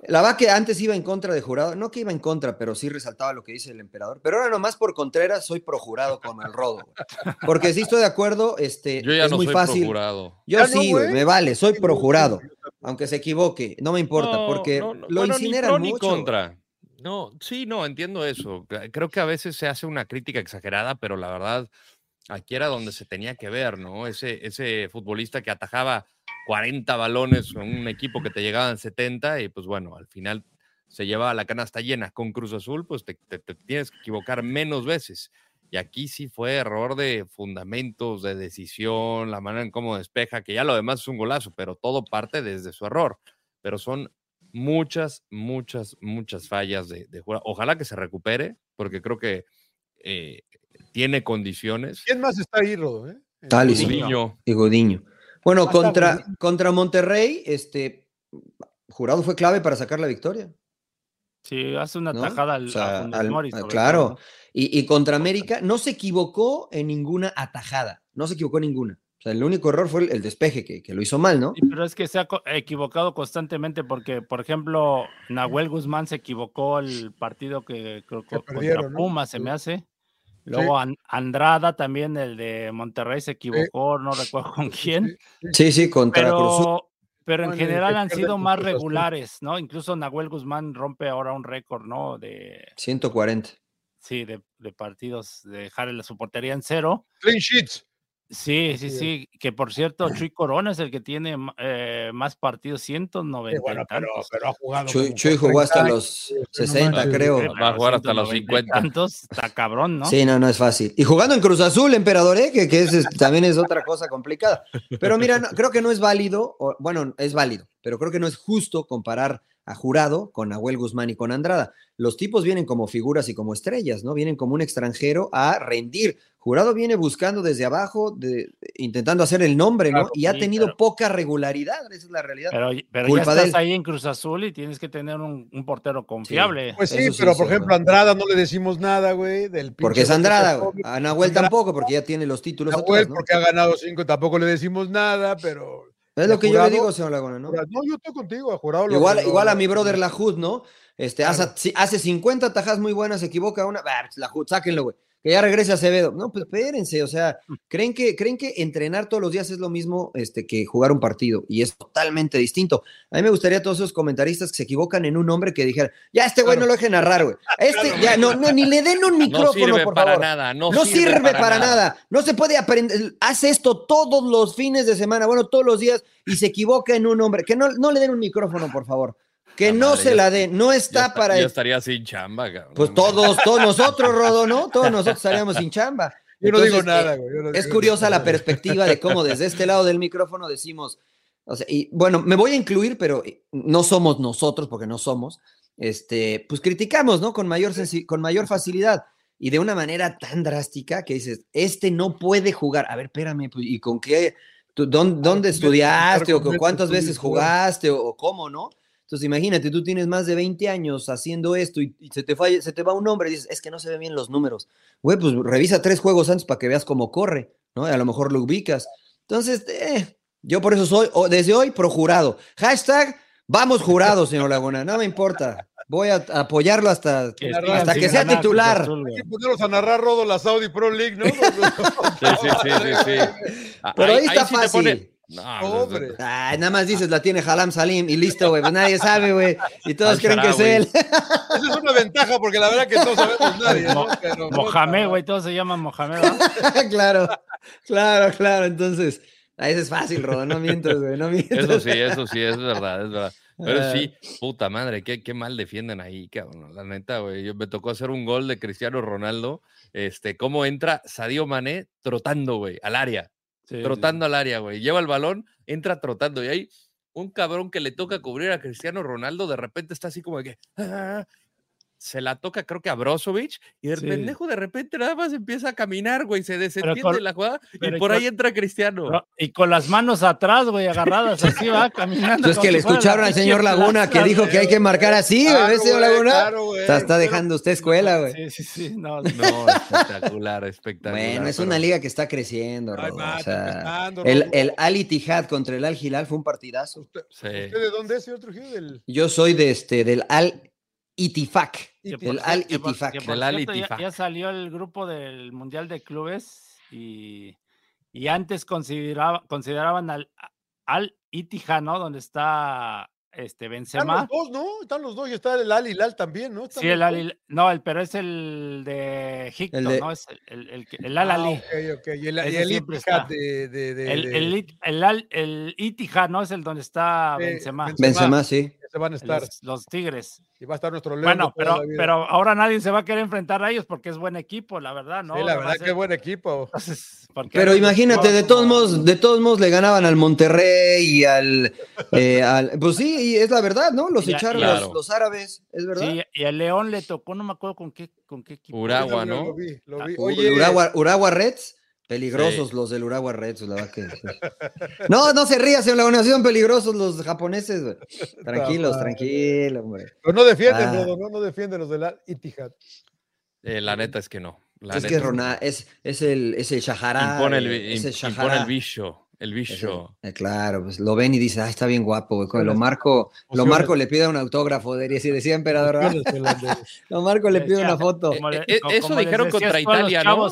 La verdad que antes iba en contra de jurado, no que iba en contra, pero sí resaltaba lo que dice el emperador. Pero ahora nomás por Contreras soy pro jurado con el rodo. güey. Porque sí estoy de acuerdo, este, Yo ya es no muy soy fácil. procurado. Yo Ya no, sí, güey, me vale, soy Sí, pro no, jurado, sí, yo también. aunque se equivoque, no me importa, No, porque no, no, lo bueno, ni incineran ni mucho. contra. No, sí, no, entiendo eso. Creo que a veces se hace una crítica exagerada, pero la verdad, aquí era donde se tenía que ver, ¿no? Ese, ese futbolista que atajaba 40 balones con un equipo que te llegaban 70 y pues bueno, al final se llevaba la canasta llena. Con Cruz Azul, pues te, te- te tienes que equivocar menos veces. Y aquí sí fue error de fundamentos, de decisión, la manera en cómo despeja, que ya lo demás es un golazo, pero todo parte desde su error. Pero son muchas, muchas, muchas fallas de, de. Ojalá que se recupere, porque creo que eh, tiene condiciones. ¿Quién más está ahí, Rodo? eh? Talisson. Gudiño. Y Godiño. Bueno, contra, contra Monterrey, este, jurado fue clave para sacar la victoria. Sí, hace una ¿no? tajada al, O sea, a Funes al- Mori, sobre claro. Y, y contra América no se equivocó en ninguna atajada, no se equivocó en ninguna. O sea, el único error fue el, el despeje, que, que lo hizo mal, ¿no? Sí, pero es que se ha co- equivocado constantemente porque, por ejemplo, Nahuel Guzmán se equivocó el partido que creo que contra perdieron, ¿no? Pumas se me hace. Luego An- Andrada también, el de Monterrey, se equivocó, no recuerdo con quién. Sí, sí, contra Cruz. Pero, pero en Bueno, general han sido más regulares, ¿no? Incluso Nahuel Guzmán rompe ahora un récord, ¿no? De, 140. sí, de, de partidos, de dejar la- su portería en cero. Clean sheets. Sí, sí, sí. Que por cierto, Chuy Corona es el que tiene eh, más partidos, 190 Sí, bueno, y pero, pero ha jugado. Chuy, jugó hasta 30 los años, no 60, manches. creo. Va a jugar hasta los 190 y 50. tantos, está cabrón, ¿no? Sí, no, no es fácil. Y jugando en Cruz Azul, emperador, ¿eh? que, que es, es- también es otra cosa complicada. Pero mira, no- creo que no es válido, o- bueno, es válido, pero creo que no es justo comparar a Jurado con Nahuel Guzmán y con Andrada. Los tipos vienen como figuras y como estrellas, ¿no? Vienen como un extranjero a rendir. Jurado viene buscando desde abajo, de- intentando hacer el nombre, ¿no? Y ha tenido pero- poca regularidad, esa es la realidad. Pero, pero ya Culpa de estás ahí en Cruz Azul y tienes que tener un, un portero confiable. Pues sí, Eso pero por ejemplo, a Andrada no le decimos nada, güey. Del Porque es Andrada, güey. A Nahuel tampoco, porque ya tiene los títulos Nahuel, atrás, ¿no? porque ha ganado cinco, tampoco le decimos nada, pero. Es lo que yo le digo, señor Laguna, ¿no? No, yo estoy contigo, a jurado. lo- Igual, lo- igual a mi brother Lajud, ¿no? Este, Claro. hace, hace 50 tajas muy buenas, se equivoca una. bah, pues, Lajud, sáquenlo, güey. Que ya regrese a Acevedo. No, pues espérense, o sea, ¿creen que, ¿creen que entrenar todos los días es lo mismo este, que jugar un partido? Y es totalmente distinto. A mí me gustaría a todos esos comentaristas que se equivocan en un nombre que dijeran, ya este güey Claro. no lo deje narrar, güey. A Este, ya, no, no, ni le den un No micrófono, sirve por para favor. nada. No, No, sirve, para, nada. No se puede aprender. Hace esto todos los fines de semana, bueno, todos los días, y se equivoca en un nombre. Que no, no le den un micrófono, por favor. Que La no madre, se la den. No está está- para el- estaría sin chamba, cabrón. Pues todos, todos nosotros, Rodo, ¿no? Todos nosotros estaríamos sin chamba. Yo no digo nada, eh, güey. yo no Es digo curiosa la perspectiva de cómo desde este lado del micrófono decimos, O sea, y bueno, me voy a incluir, pero no somos nosotros, porque no somos, este, pues criticamos, ¿no? Con mayor, con mayor facilidad y de una manera tan drástica que dices, este no puede jugar. A ver, espérame, pues, ¿y con qué? ¿Tú, dónde, dónde estudiaste? ¿O con cuántas veces jugaste? ¿O, o cómo, no? Entonces, imagínate, tú tienes más de 20 años haciendo esto y, y se, te falla- se te va un nombre y dices, es que no se ven bien los números. Güey, pues revisa tres juegos antes para que veas cómo corre, ¿no? A lo mejor lo ubicas. Entonces, eh, yo por eso soy, o- desde hoy, pro jurado. Hashtag, vamos jurado, señor Laguna, no me importa. Voy a apoyarlo hasta, Que hasta que sea ganar titular. Hay que ponerlos a narrar Rodo la Saudi Pro League, ¿no? Sí, sí, sí, sí, sí. Pero ahí está sí te fácil. pone- No, Hombre. Ay, nada más dices, la tiene Halam Salim y listo, güey. Pues nadie sabe, güey. Y todos Al creen que es él. Esa es una ventaja porque la verdad que todos sabemos nadie, ¿no? Mo- Pero, Mohamed, güey, todos se llaman Mohamed. claro, claro, claro. Entonces, ahí es fácil, Rodo. No mientas, güey. No mientas. Eso sí, eso sí, es verdad, es verdad. Pero sí, puta madre, qué, qué mal defienden ahí, cabrón. La neta, güey. Yo me tocó hacer un gol de Cristiano Ronaldo. Este, cómo entra Sadio Mané trotando, güey, al área. Trotando al área, güey. Lleva el balón, entra trotando. Y ahí un cabrón que le toca cubrir a Cristiano Ronaldo, de repente está así como de que. "Ah", se la toca, creo que a Brozovic, y el Sí. pendejo de repente nada más empieza a caminar, güey, se desentiende con- la jugada, y y por ahí con- entra Cristiano. No, Y con las manos atrás, güey, agarradas así, va, caminando. Entonces que le escucharon al señor Laguna que dijo que hay que marcar así, güey. Claro, ¿Ves, señor Laguna? claro, güey. Está, está dejando usted escuela, güey. Sí, sí, sí. No, No, espectacular, espectacular. Bueno, es pero- una liga que está creciendo, Ay, Rodo, o sea, el, el Al Ittihad contra el Al Hilal fue un partidazo. ¿Usted, Sí. ¿Usted de dónde es, señor Trujillo? Del... Yo soy de este, del Al Itifak. El Al Itifak. que por Del Al cierto, ya- Itifak. Ya, salió el grupo del Mundial de Clubes y, y antes consideraba, consideraban al, al Itija, ¿no? Donde está este Están Benzema. los dos, ¿no? Están los dos y está el Al Hilal también, ¿no? Están Sí, el. Al Hilal- no, el, pero es el de Egipto, El de- ¿no? Es el, el, el, que- el Al Ah, Ali. ok, ok. Y el, y el de, de, de, El, de- el, el, el Itija, ¿no? Es el donde está. Benzema. Benzema, sí. Se van a estar. Los, los Tigres. Y va a estar nuestro León. Bueno, pero, pero ahora nadie se va a querer enfrentar a ellos porque es buen equipo, la verdad, ¿no? Sí, la verdad ser- que buen equipo. Entonces, ¿por qué Pero no? imagínate, de todos modos, de todos modos le ganaban al Monterrey y al, eh, al- pues sí, y es la verdad, ¿no? Los Ya- echaron claro. los, los árabes, es verdad. Sí, y al León le tocó, no me acuerdo con qué, con qué equipo. Uragua, ¿no? Lo vi, lo vi. U- Oye, Uragua, Uragua Reds, peligrosos Sí. los del Uragua Reds, la verdad que sí. No, no se ría, señor Laguna, son peligrosos los japoneses, güey. Tranquilos, madre. tranquilo, hombre. pero no defienden, Ah. ¿no? No defienden los del Al Ittihad. Eh, la neta es que no. la es neta que. Rona- es, es el, es el Shahara. Impone el, es el im- impone el bicho. El bicho. eh, claro, pues lo ven y dice, ah, está bien guapo, güey. Lo Opciones- marco, lo marco le pide un autógrafo, diría, si decía emperador. Lo marco le pide Decía, una foto. le- Eh, eh, eso dijeron contra Italia, ¿no?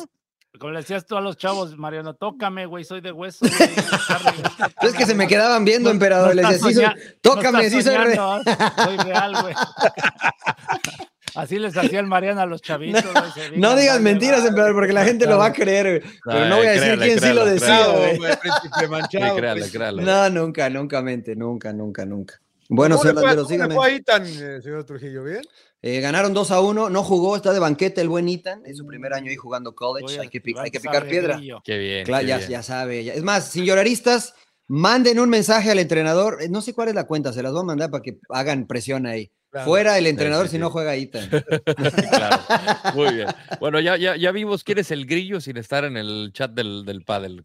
Como le decías tú a los chavos, Mariano, tócame, güey, soy de hueso. güey, Es que se me güey. quedaban viendo, No- emperador. no les decía, soy- no tócame, estás sí soy re- soñando, ¿ah? Soy real, güey. Así les hacía el Mariano a los chavitos. güey, se No digan, digas mentiras, emperador, porque la gente lo va a creer, güey. Pero no voy a decir créale, quién sí lo decía, güey. güey, príncipe manchado. Sí, créale. No, nunca, nunca mente, nunca, nunca, nunca. Bueno, ¿Cómo señor cómo le sígame. fue a Itan, eh, señor Trujillo? ¿Bien? Eh, ganaron 2 a 1, no jugó, está de banqueta el buen Ethan, es su primer año ahí jugando college, hay que, hay picar piedra. Qué bien. Claro, qué ya, bien. ya sabe. ya- Es más, sin lloraristas, manden un mensaje al entrenador. eh, No sé cuál es la cuenta, se las voy a mandar para que hagan presión ahí. Claro. Fuera el entrenador sí, si sí. no juega Ethan. Claro. Muy bien. Bueno, ya, ya, ya vimos quién es el grillo sin estar en el chat del, del pádel.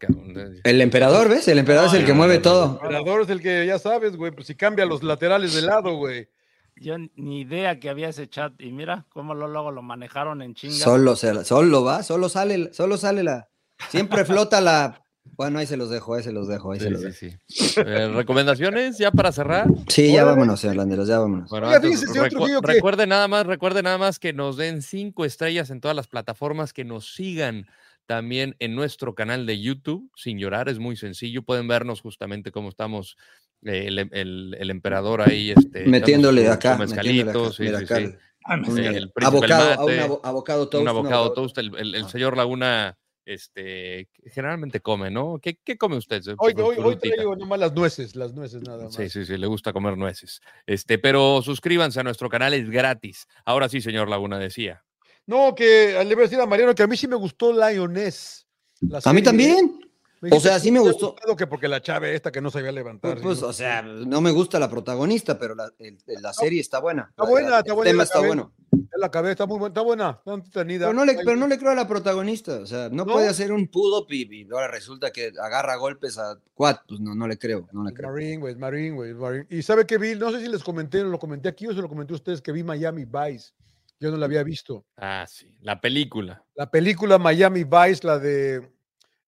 El emperador, ¿ves? El emperador es el que no, mueve no, todo. El emperador es el que ya sabes, güey, pues si cambia los laterales de lado, güey. Yo ni idea que había ese chat. Y mira cómo lo, luego lo manejaron en chinga. Solo, se- solo va, solo sale, solo sale la. Siempre flota la. Bueno, ahí se los dejo, ahí se los dejo, ahí se Sí, los sí, dejo. sí. Eh, ¿Recomendaciones ya para cerrar? Sí, ya vámonos, señor Landeros, ya vámonos. Bueno, Oiga, antes, fíjese, señor recu- Trujillo, que- recuerde nada más, recuerde nada más que nos den cinco estrellas en todas las plataformas, que nos sigan también en nuestro canal de YouTube, sin llorar, es muy sencillo, pueden vernos justamente cómo estamos el, el- el emperador ahí este, Metiéndole acá, mezcalitos, mezcalito, sí, mira sí, acá. sí. Un Eh, el abocado, del a un mate, abo- abocado toast. un abocado abocado- toast, el, el- el Ah. señor Laguna este, generalmente come, ¿no? ¿Qué, qué come usted? Hoy, hoy, hoy traigo nomás las nueces, las nueces nada más. Sí, sí, sí, le gusta comer nueces. Este, pero suscríbanse a nuestro canal, es gratis. Ahora sí, señor Laguna decía. No, que le voy a decir a Mariano que a mí sí me gustó Lioness. la A mí también. O sea, sí me gustó. Que porque la chave esta que no sabía levantar. Pues, pues, ¿no? o sea, no me gusta la protagonista, pero la, el- la serie está buena. Está buena, la- está el buena, tema la está bueno. La acabé, está muy buena, está buena, está entretenida. Pero no, le, Ahí- pero no le creo a la protagonista. O sea, no, ¿No? puede hacer un up y, y ahora resulta que agarra golpes a Quad. Pues no, no le creo, no le Es creo. Marine, güey, es Marine, güey, es Marine. Y sabe que vi, no sé si les comenté, lo comenté aquí o se lo comenté a ustedes, que vi Miami Vice. Yo no la había visto. Ah, sí, la película. La película Miami Vice, la de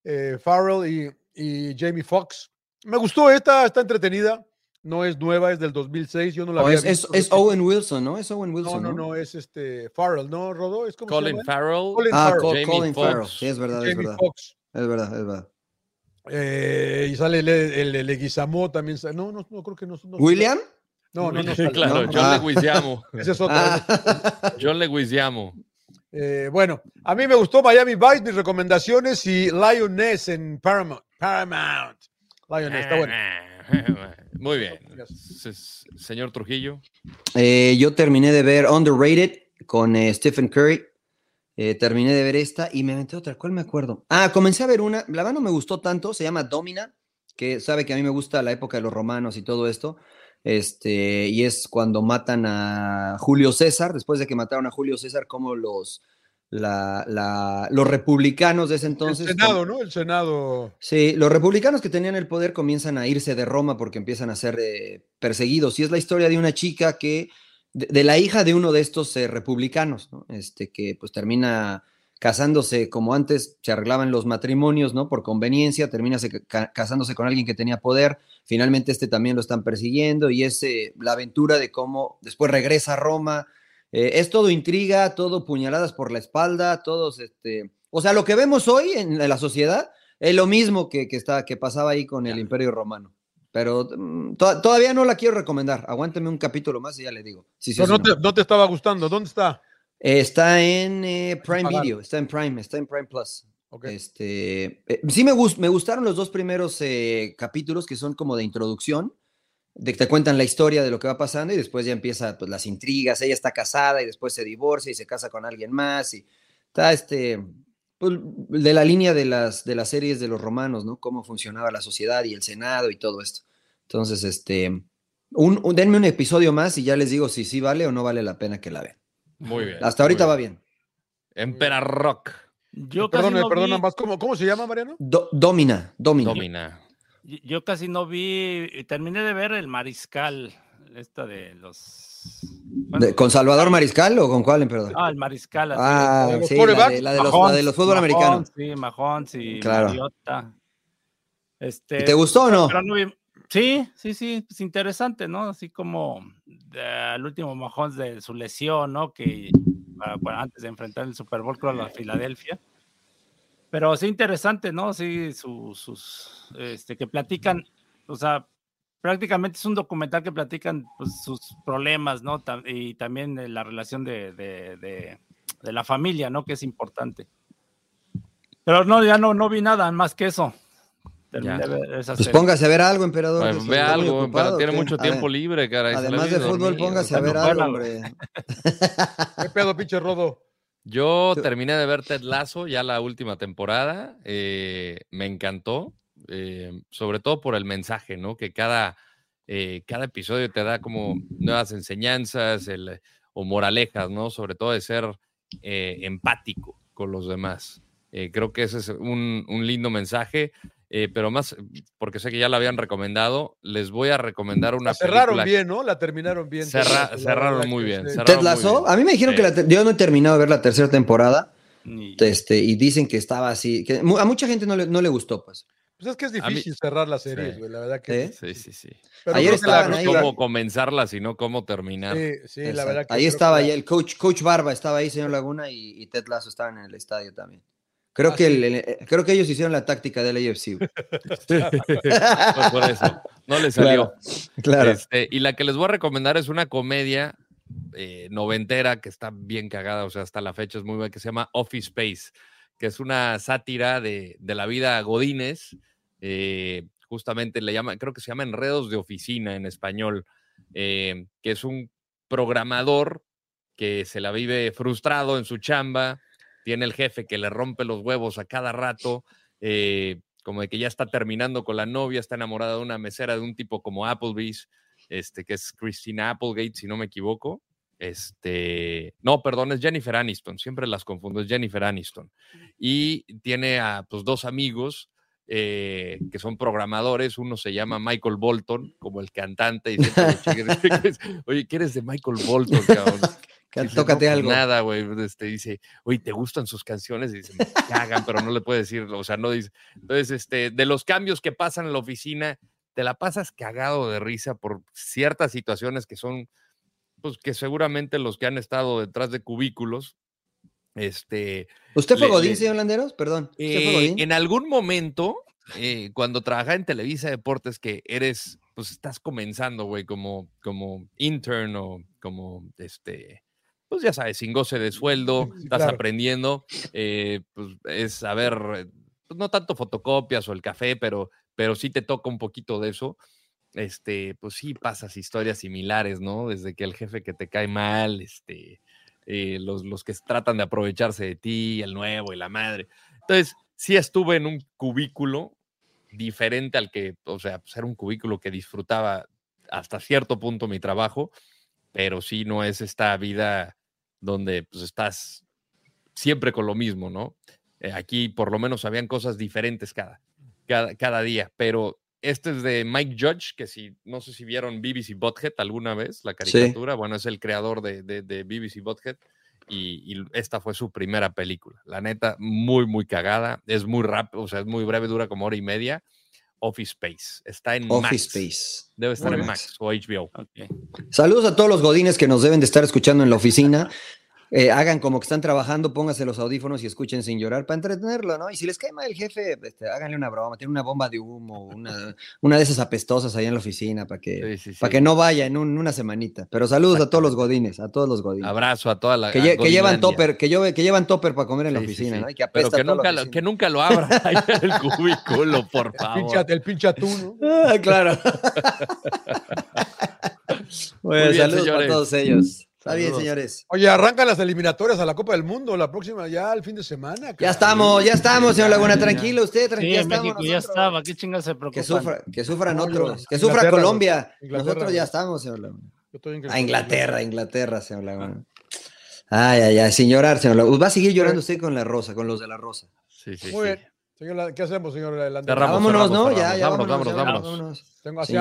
eh, Farrell y, y Jamie Foxx. Me gustó esta, está entretenida. No es nueva, es del 2006. Yo no la O había es, es, visto. es Owen Wilson, ¿no? Es Owen no, Wilson. no, No, no, es este Farrell, ¿no, Rodo? ¿Es como Colin Farrell. Colin Ah, Farrell. Col- Jamie Colin Farrell. Foxx. Sí, es verdad, es Jamie verdad. Foxx. Es verdad, es verdad. Eh, y sale el, el, el Leguizamo también. sa- No, no, no creo que no. no ¿William? No, no, no. sale, Claro, no, John Ah. Leguizamo. Ese es otro. Ah, John Leguizamo. Eh, bueno, a mí me gustó Miami Vice, mis recomendaciones y Lioness en Paramount. Paramount. Lioness, está bueno. Muy bien. Señor Trujillo. eh, yo terminé de ver Underrated con eh, Stephen Curry. Eh, terminé de ver esta y me aventé otra. ¿Cuál me acuerdo? Ah, comencé a ver una. La verdad no me gustó tanto. Se llama Domina, que sabe que a mí me gusta la época de los romanos y todo esto. Este, y es cuando matan a Julio César. Después de que mataron a Julio César, como los, la- la- los republicanos de ese entonces. el Senado, ¿no? El Senado. Sí, los republicanos que tenían el poder comienzan a irse de Roma porque empiezan a ser eh, perseguidos. Y es la historia de una chica que, de, de la hija de uno de estos eh, republicanos, ¿no? Este, que pues termina casándose como antes se arreglaban los matrimonios, ¿no? Por conveniencia, termina se ca- casándose con alguien que tenía poder. Finalmente este también lo están persiguiendo y es eh, la aventura de cómo después regresa a Roma. Eh, es todo intriga, todo puñaladas por la espalda, todos, este, o sea, lo que vemos hoy en la sociedad es lo mismo que, que, está, que pasaba ahí con el Imperio Romano. Pero mm, to- todavía no la quiero recomendar. Aguánteme un capítulo más y ya le digo. Sí, sí, Pero sí, no, no. te, no te estaba gustando. ¿Dónde está? Eh, Está en eh, Prime pagar. Video, está en Prime, está en Prime Plus. Ok. Este, eh, sí me, gus- me gustaron los dos primeros eh, capítulos que son como de introducción, de que te cuentan la historia de lo que va pasando y después ya empieza pues, las intrigas, ella está casada y después se divorcia y se casa con alguien más y está este, pues, de la línea de las, de las series de los romanos, ¿no? Cómo funcionaba la sociedad y el Senado y todo esto. Entonces, este, un, un- denme un episodio más y ya les digo si sí vale o no vale la pena que la vean. Muy bien. Hasta ahorita va bien. Empera Rock. Yo casi Perdón, no perdona vi- más. ¿Cómo, ¿Cómo se llama, Mariano? Do- domina, domina. Domina. Yo- Yo casi no vi, terminé de ver el Mariscal, esta de los... De- ¿Con Salvador Mariscal o con cuál emperador? Ah, el Mariscal. así, Ah, ¿De los sí, la de, la de los, la de los fútbol americano. Mahomes, Sí, Mahomes y Claro. Mariota. Este, ¿Y ¿Te gustó o no? pero no vi- Sí, sí, sí, pues interesante, ¿no? Así como eh, el último Mahomes de su lesión, ¿no? Que para antes de enfrentar el Super Bowl con la Filadelfia. Pero sí interesante, ¿no? Sí, su- sus, este, que platican, o sea, prácticamente es un documental que platican pues, sus problemas, ¿no? Y también la relación de, de- de- de la familia, ¿no? Que es importante. Pero no, ya no, no vi nada más que eso. Pues póngase a ver algo, emperador. Ve algo, ocupado, pero tiene mucho A tiempo libre, la Además de fútbol, dormido. póngase a ver algo, bueno. hombre. ¿Qué pedo, pinche Rodo? Yo terminé de ver Ted Lasso ya la última temporada. eh, me encantó, eh, sobre todo por el mensaje, ¿no? Que cada, eh, cada episodio te da como nuevas enseñanzas el- o moralejas, ¿no? Sobre todo de ser eh, empático con los demás. Eh, creo que ese es un, un lindo mensaje, eh, pero más, porque sé que ya la habían recomendado, les voy a recomendar una La cerraron película- bien, ¿no? La terminaron bien. Cerra- La cerraron muy bien, cerraron ¿Ted muy Lasso? bien. A mí me dijeron que la yo no he terminado de ver la tercera temporada. Y- Este, y dicen que estaba así. Que a mucha gente no le, no le gustó, pues. Pues es que es mí- difícil cerrar las series, Sí. güey. La verdad que. ¿Eh? Sí, sí, sí. Pero Ayer estaban No ahí. cómo comenzarla, sino cómo terminar. Sí, sí, la verdad que. ahí estaba que ya el coach, coach Barba, estaba ahí, señor Laguna, y, y Ted Lasso estaban en el estadio también. Creo, Ah, que sí. el- el- creo que ellos hicieron la táctica del AFC. güey. Pues por eso. No le salió. Claro. Este, y la que les voy a recomendar es una comedia eh, noventera que está bien cagada, o sea, hasta la fecha es muy buena, que se llama Office Space, que es una sátira de, de la vida Godínez. eh, justamente le llama, creo que se llama Enredos de Oficina en español, eh, que es un programador que se la vive frustrado en su chamba, tiene el jefe que le rompe los huevos a cada rato, eh, como de que ya está terminando con la novia, está enamorada de una mesera de un tipo como Applebee's, este, que es Christina Applegate, si no me equivoco. Este, no, perdón, es Jennifer Aniston, siempre las confundo, es Jennifer Aniston. Y tiene a pues, dos amigos eh, que son programadores, uno se llama Michael Bolton, como el cantante, y siempre, oye, ¿qué eres de Michael Bolton, cabrón? Dice, Tócate no, pues algo. Nada, güey. Este, dice, oye, ¿te gustan sus canciones? Y dice, me cagan, pero no le puede decir, o sea, no dice. Entonces, este, de los cambios que pasan en la oficina, te la pasas cagado de risa por ciertas situaciones que son, pues que seguramente los que han estado detrás de cubículos, este... ¿Usted fue le- Godín, le- señor Landeros? Perdón. ¿Usted fue eh, Godín? en algún momento, eh, cuando trabajaba en Televisa Deportes, que eres, pues estás comenzando, güey, como, como intern o como, este, pues ya sabes, sin goce de sueldo, estás claro. aprendiendo, eh, pues es saber, pues, no tanto fotocopias o el café, pero, pero sí te toca un poquito de eso. Este, pues sí pasas historias similares, ¿no? Desde que el jefe que te cae mal, este, eh, los, los que tratan de aprovecharse de ti, el nuevo y la madre. Entonces, sí estuve en un cubículo diferente al que, o sea, pues era un cubículo que disfrutaba hasta cierto punto mi trabajo, pero sí no es esta vida donde pues estás siempre con lo mismo, ¿no? Eh, aquí por lo menos habían cosas diferentes cada, cada, cada día, pero este es de Mike Judge, que si, no sé si vieron BBC Butthead alguna vez, la caricatura, bueno, es el creador de, de, de BBC Butthead y, y esta fue su primera película. La neta, muy, muy cagada, es muy rápido, o sea, es muy breve, dura como hora y media. Office Space, está en Office Max. Space. Debe estar Muy en Max. Max o HBO. Saludos a todos los godines que nos deben de estar escuchando en la oficina. Eh, hagan como que están trabajando, pónganse los audífonos y escuchen sin llorar para entretenerlo, ¿no? Y si les cae mal el jefe, este, háganle una broma, tiene una bomba de humo, una, una de esas apestosas ahí en la oficina para que, Sí, sí, para sí. que no vaya en un- una semanita. Pero saludos a todos los godines, a todos los godines. Abrazo a toda la que, a lle- que llevan topper, que, lleve- que llevan topper para comer en la oficina, sí. ¿no? Y que Pero que nunca, lo, que nunca lo abra ahí en el cubículo, por El favor. pinche, el pinche atún, ¿no? Ah, claro. Bueno, bien, saludos señores. para todos ellos. Está bien, señores. Oye, arrancan las eliminatorias a la Copa del Mundo, la próxima ya el fin de semana. Ya estamos, ya estamos, señor Laguna, tranquilo usted, Sí, tranquilo, ya en estamos México ya estaba. ¿Qué chingas se preocupan? Que, sufra, que sufran otros, que sufra Inglaterra, Colombia. Inglaterra, Nosotros ya estamos, señor Laguna. Yo estoy en A Inglaterra, Inglaterra, señor Laguna. Ay, ay, ay, sin llorar, señor Laguna. Va a seguir llorando usted con la rosa, con los de la rosa. Sí, sí, Muy sí. bien. Señor, La- ¿Qué hacemos, señor vámonos, cerramos, ¿no? cerramos. Ya, ya, Vámonos, vámonos, vámonos, ya, vámonos. Tengo así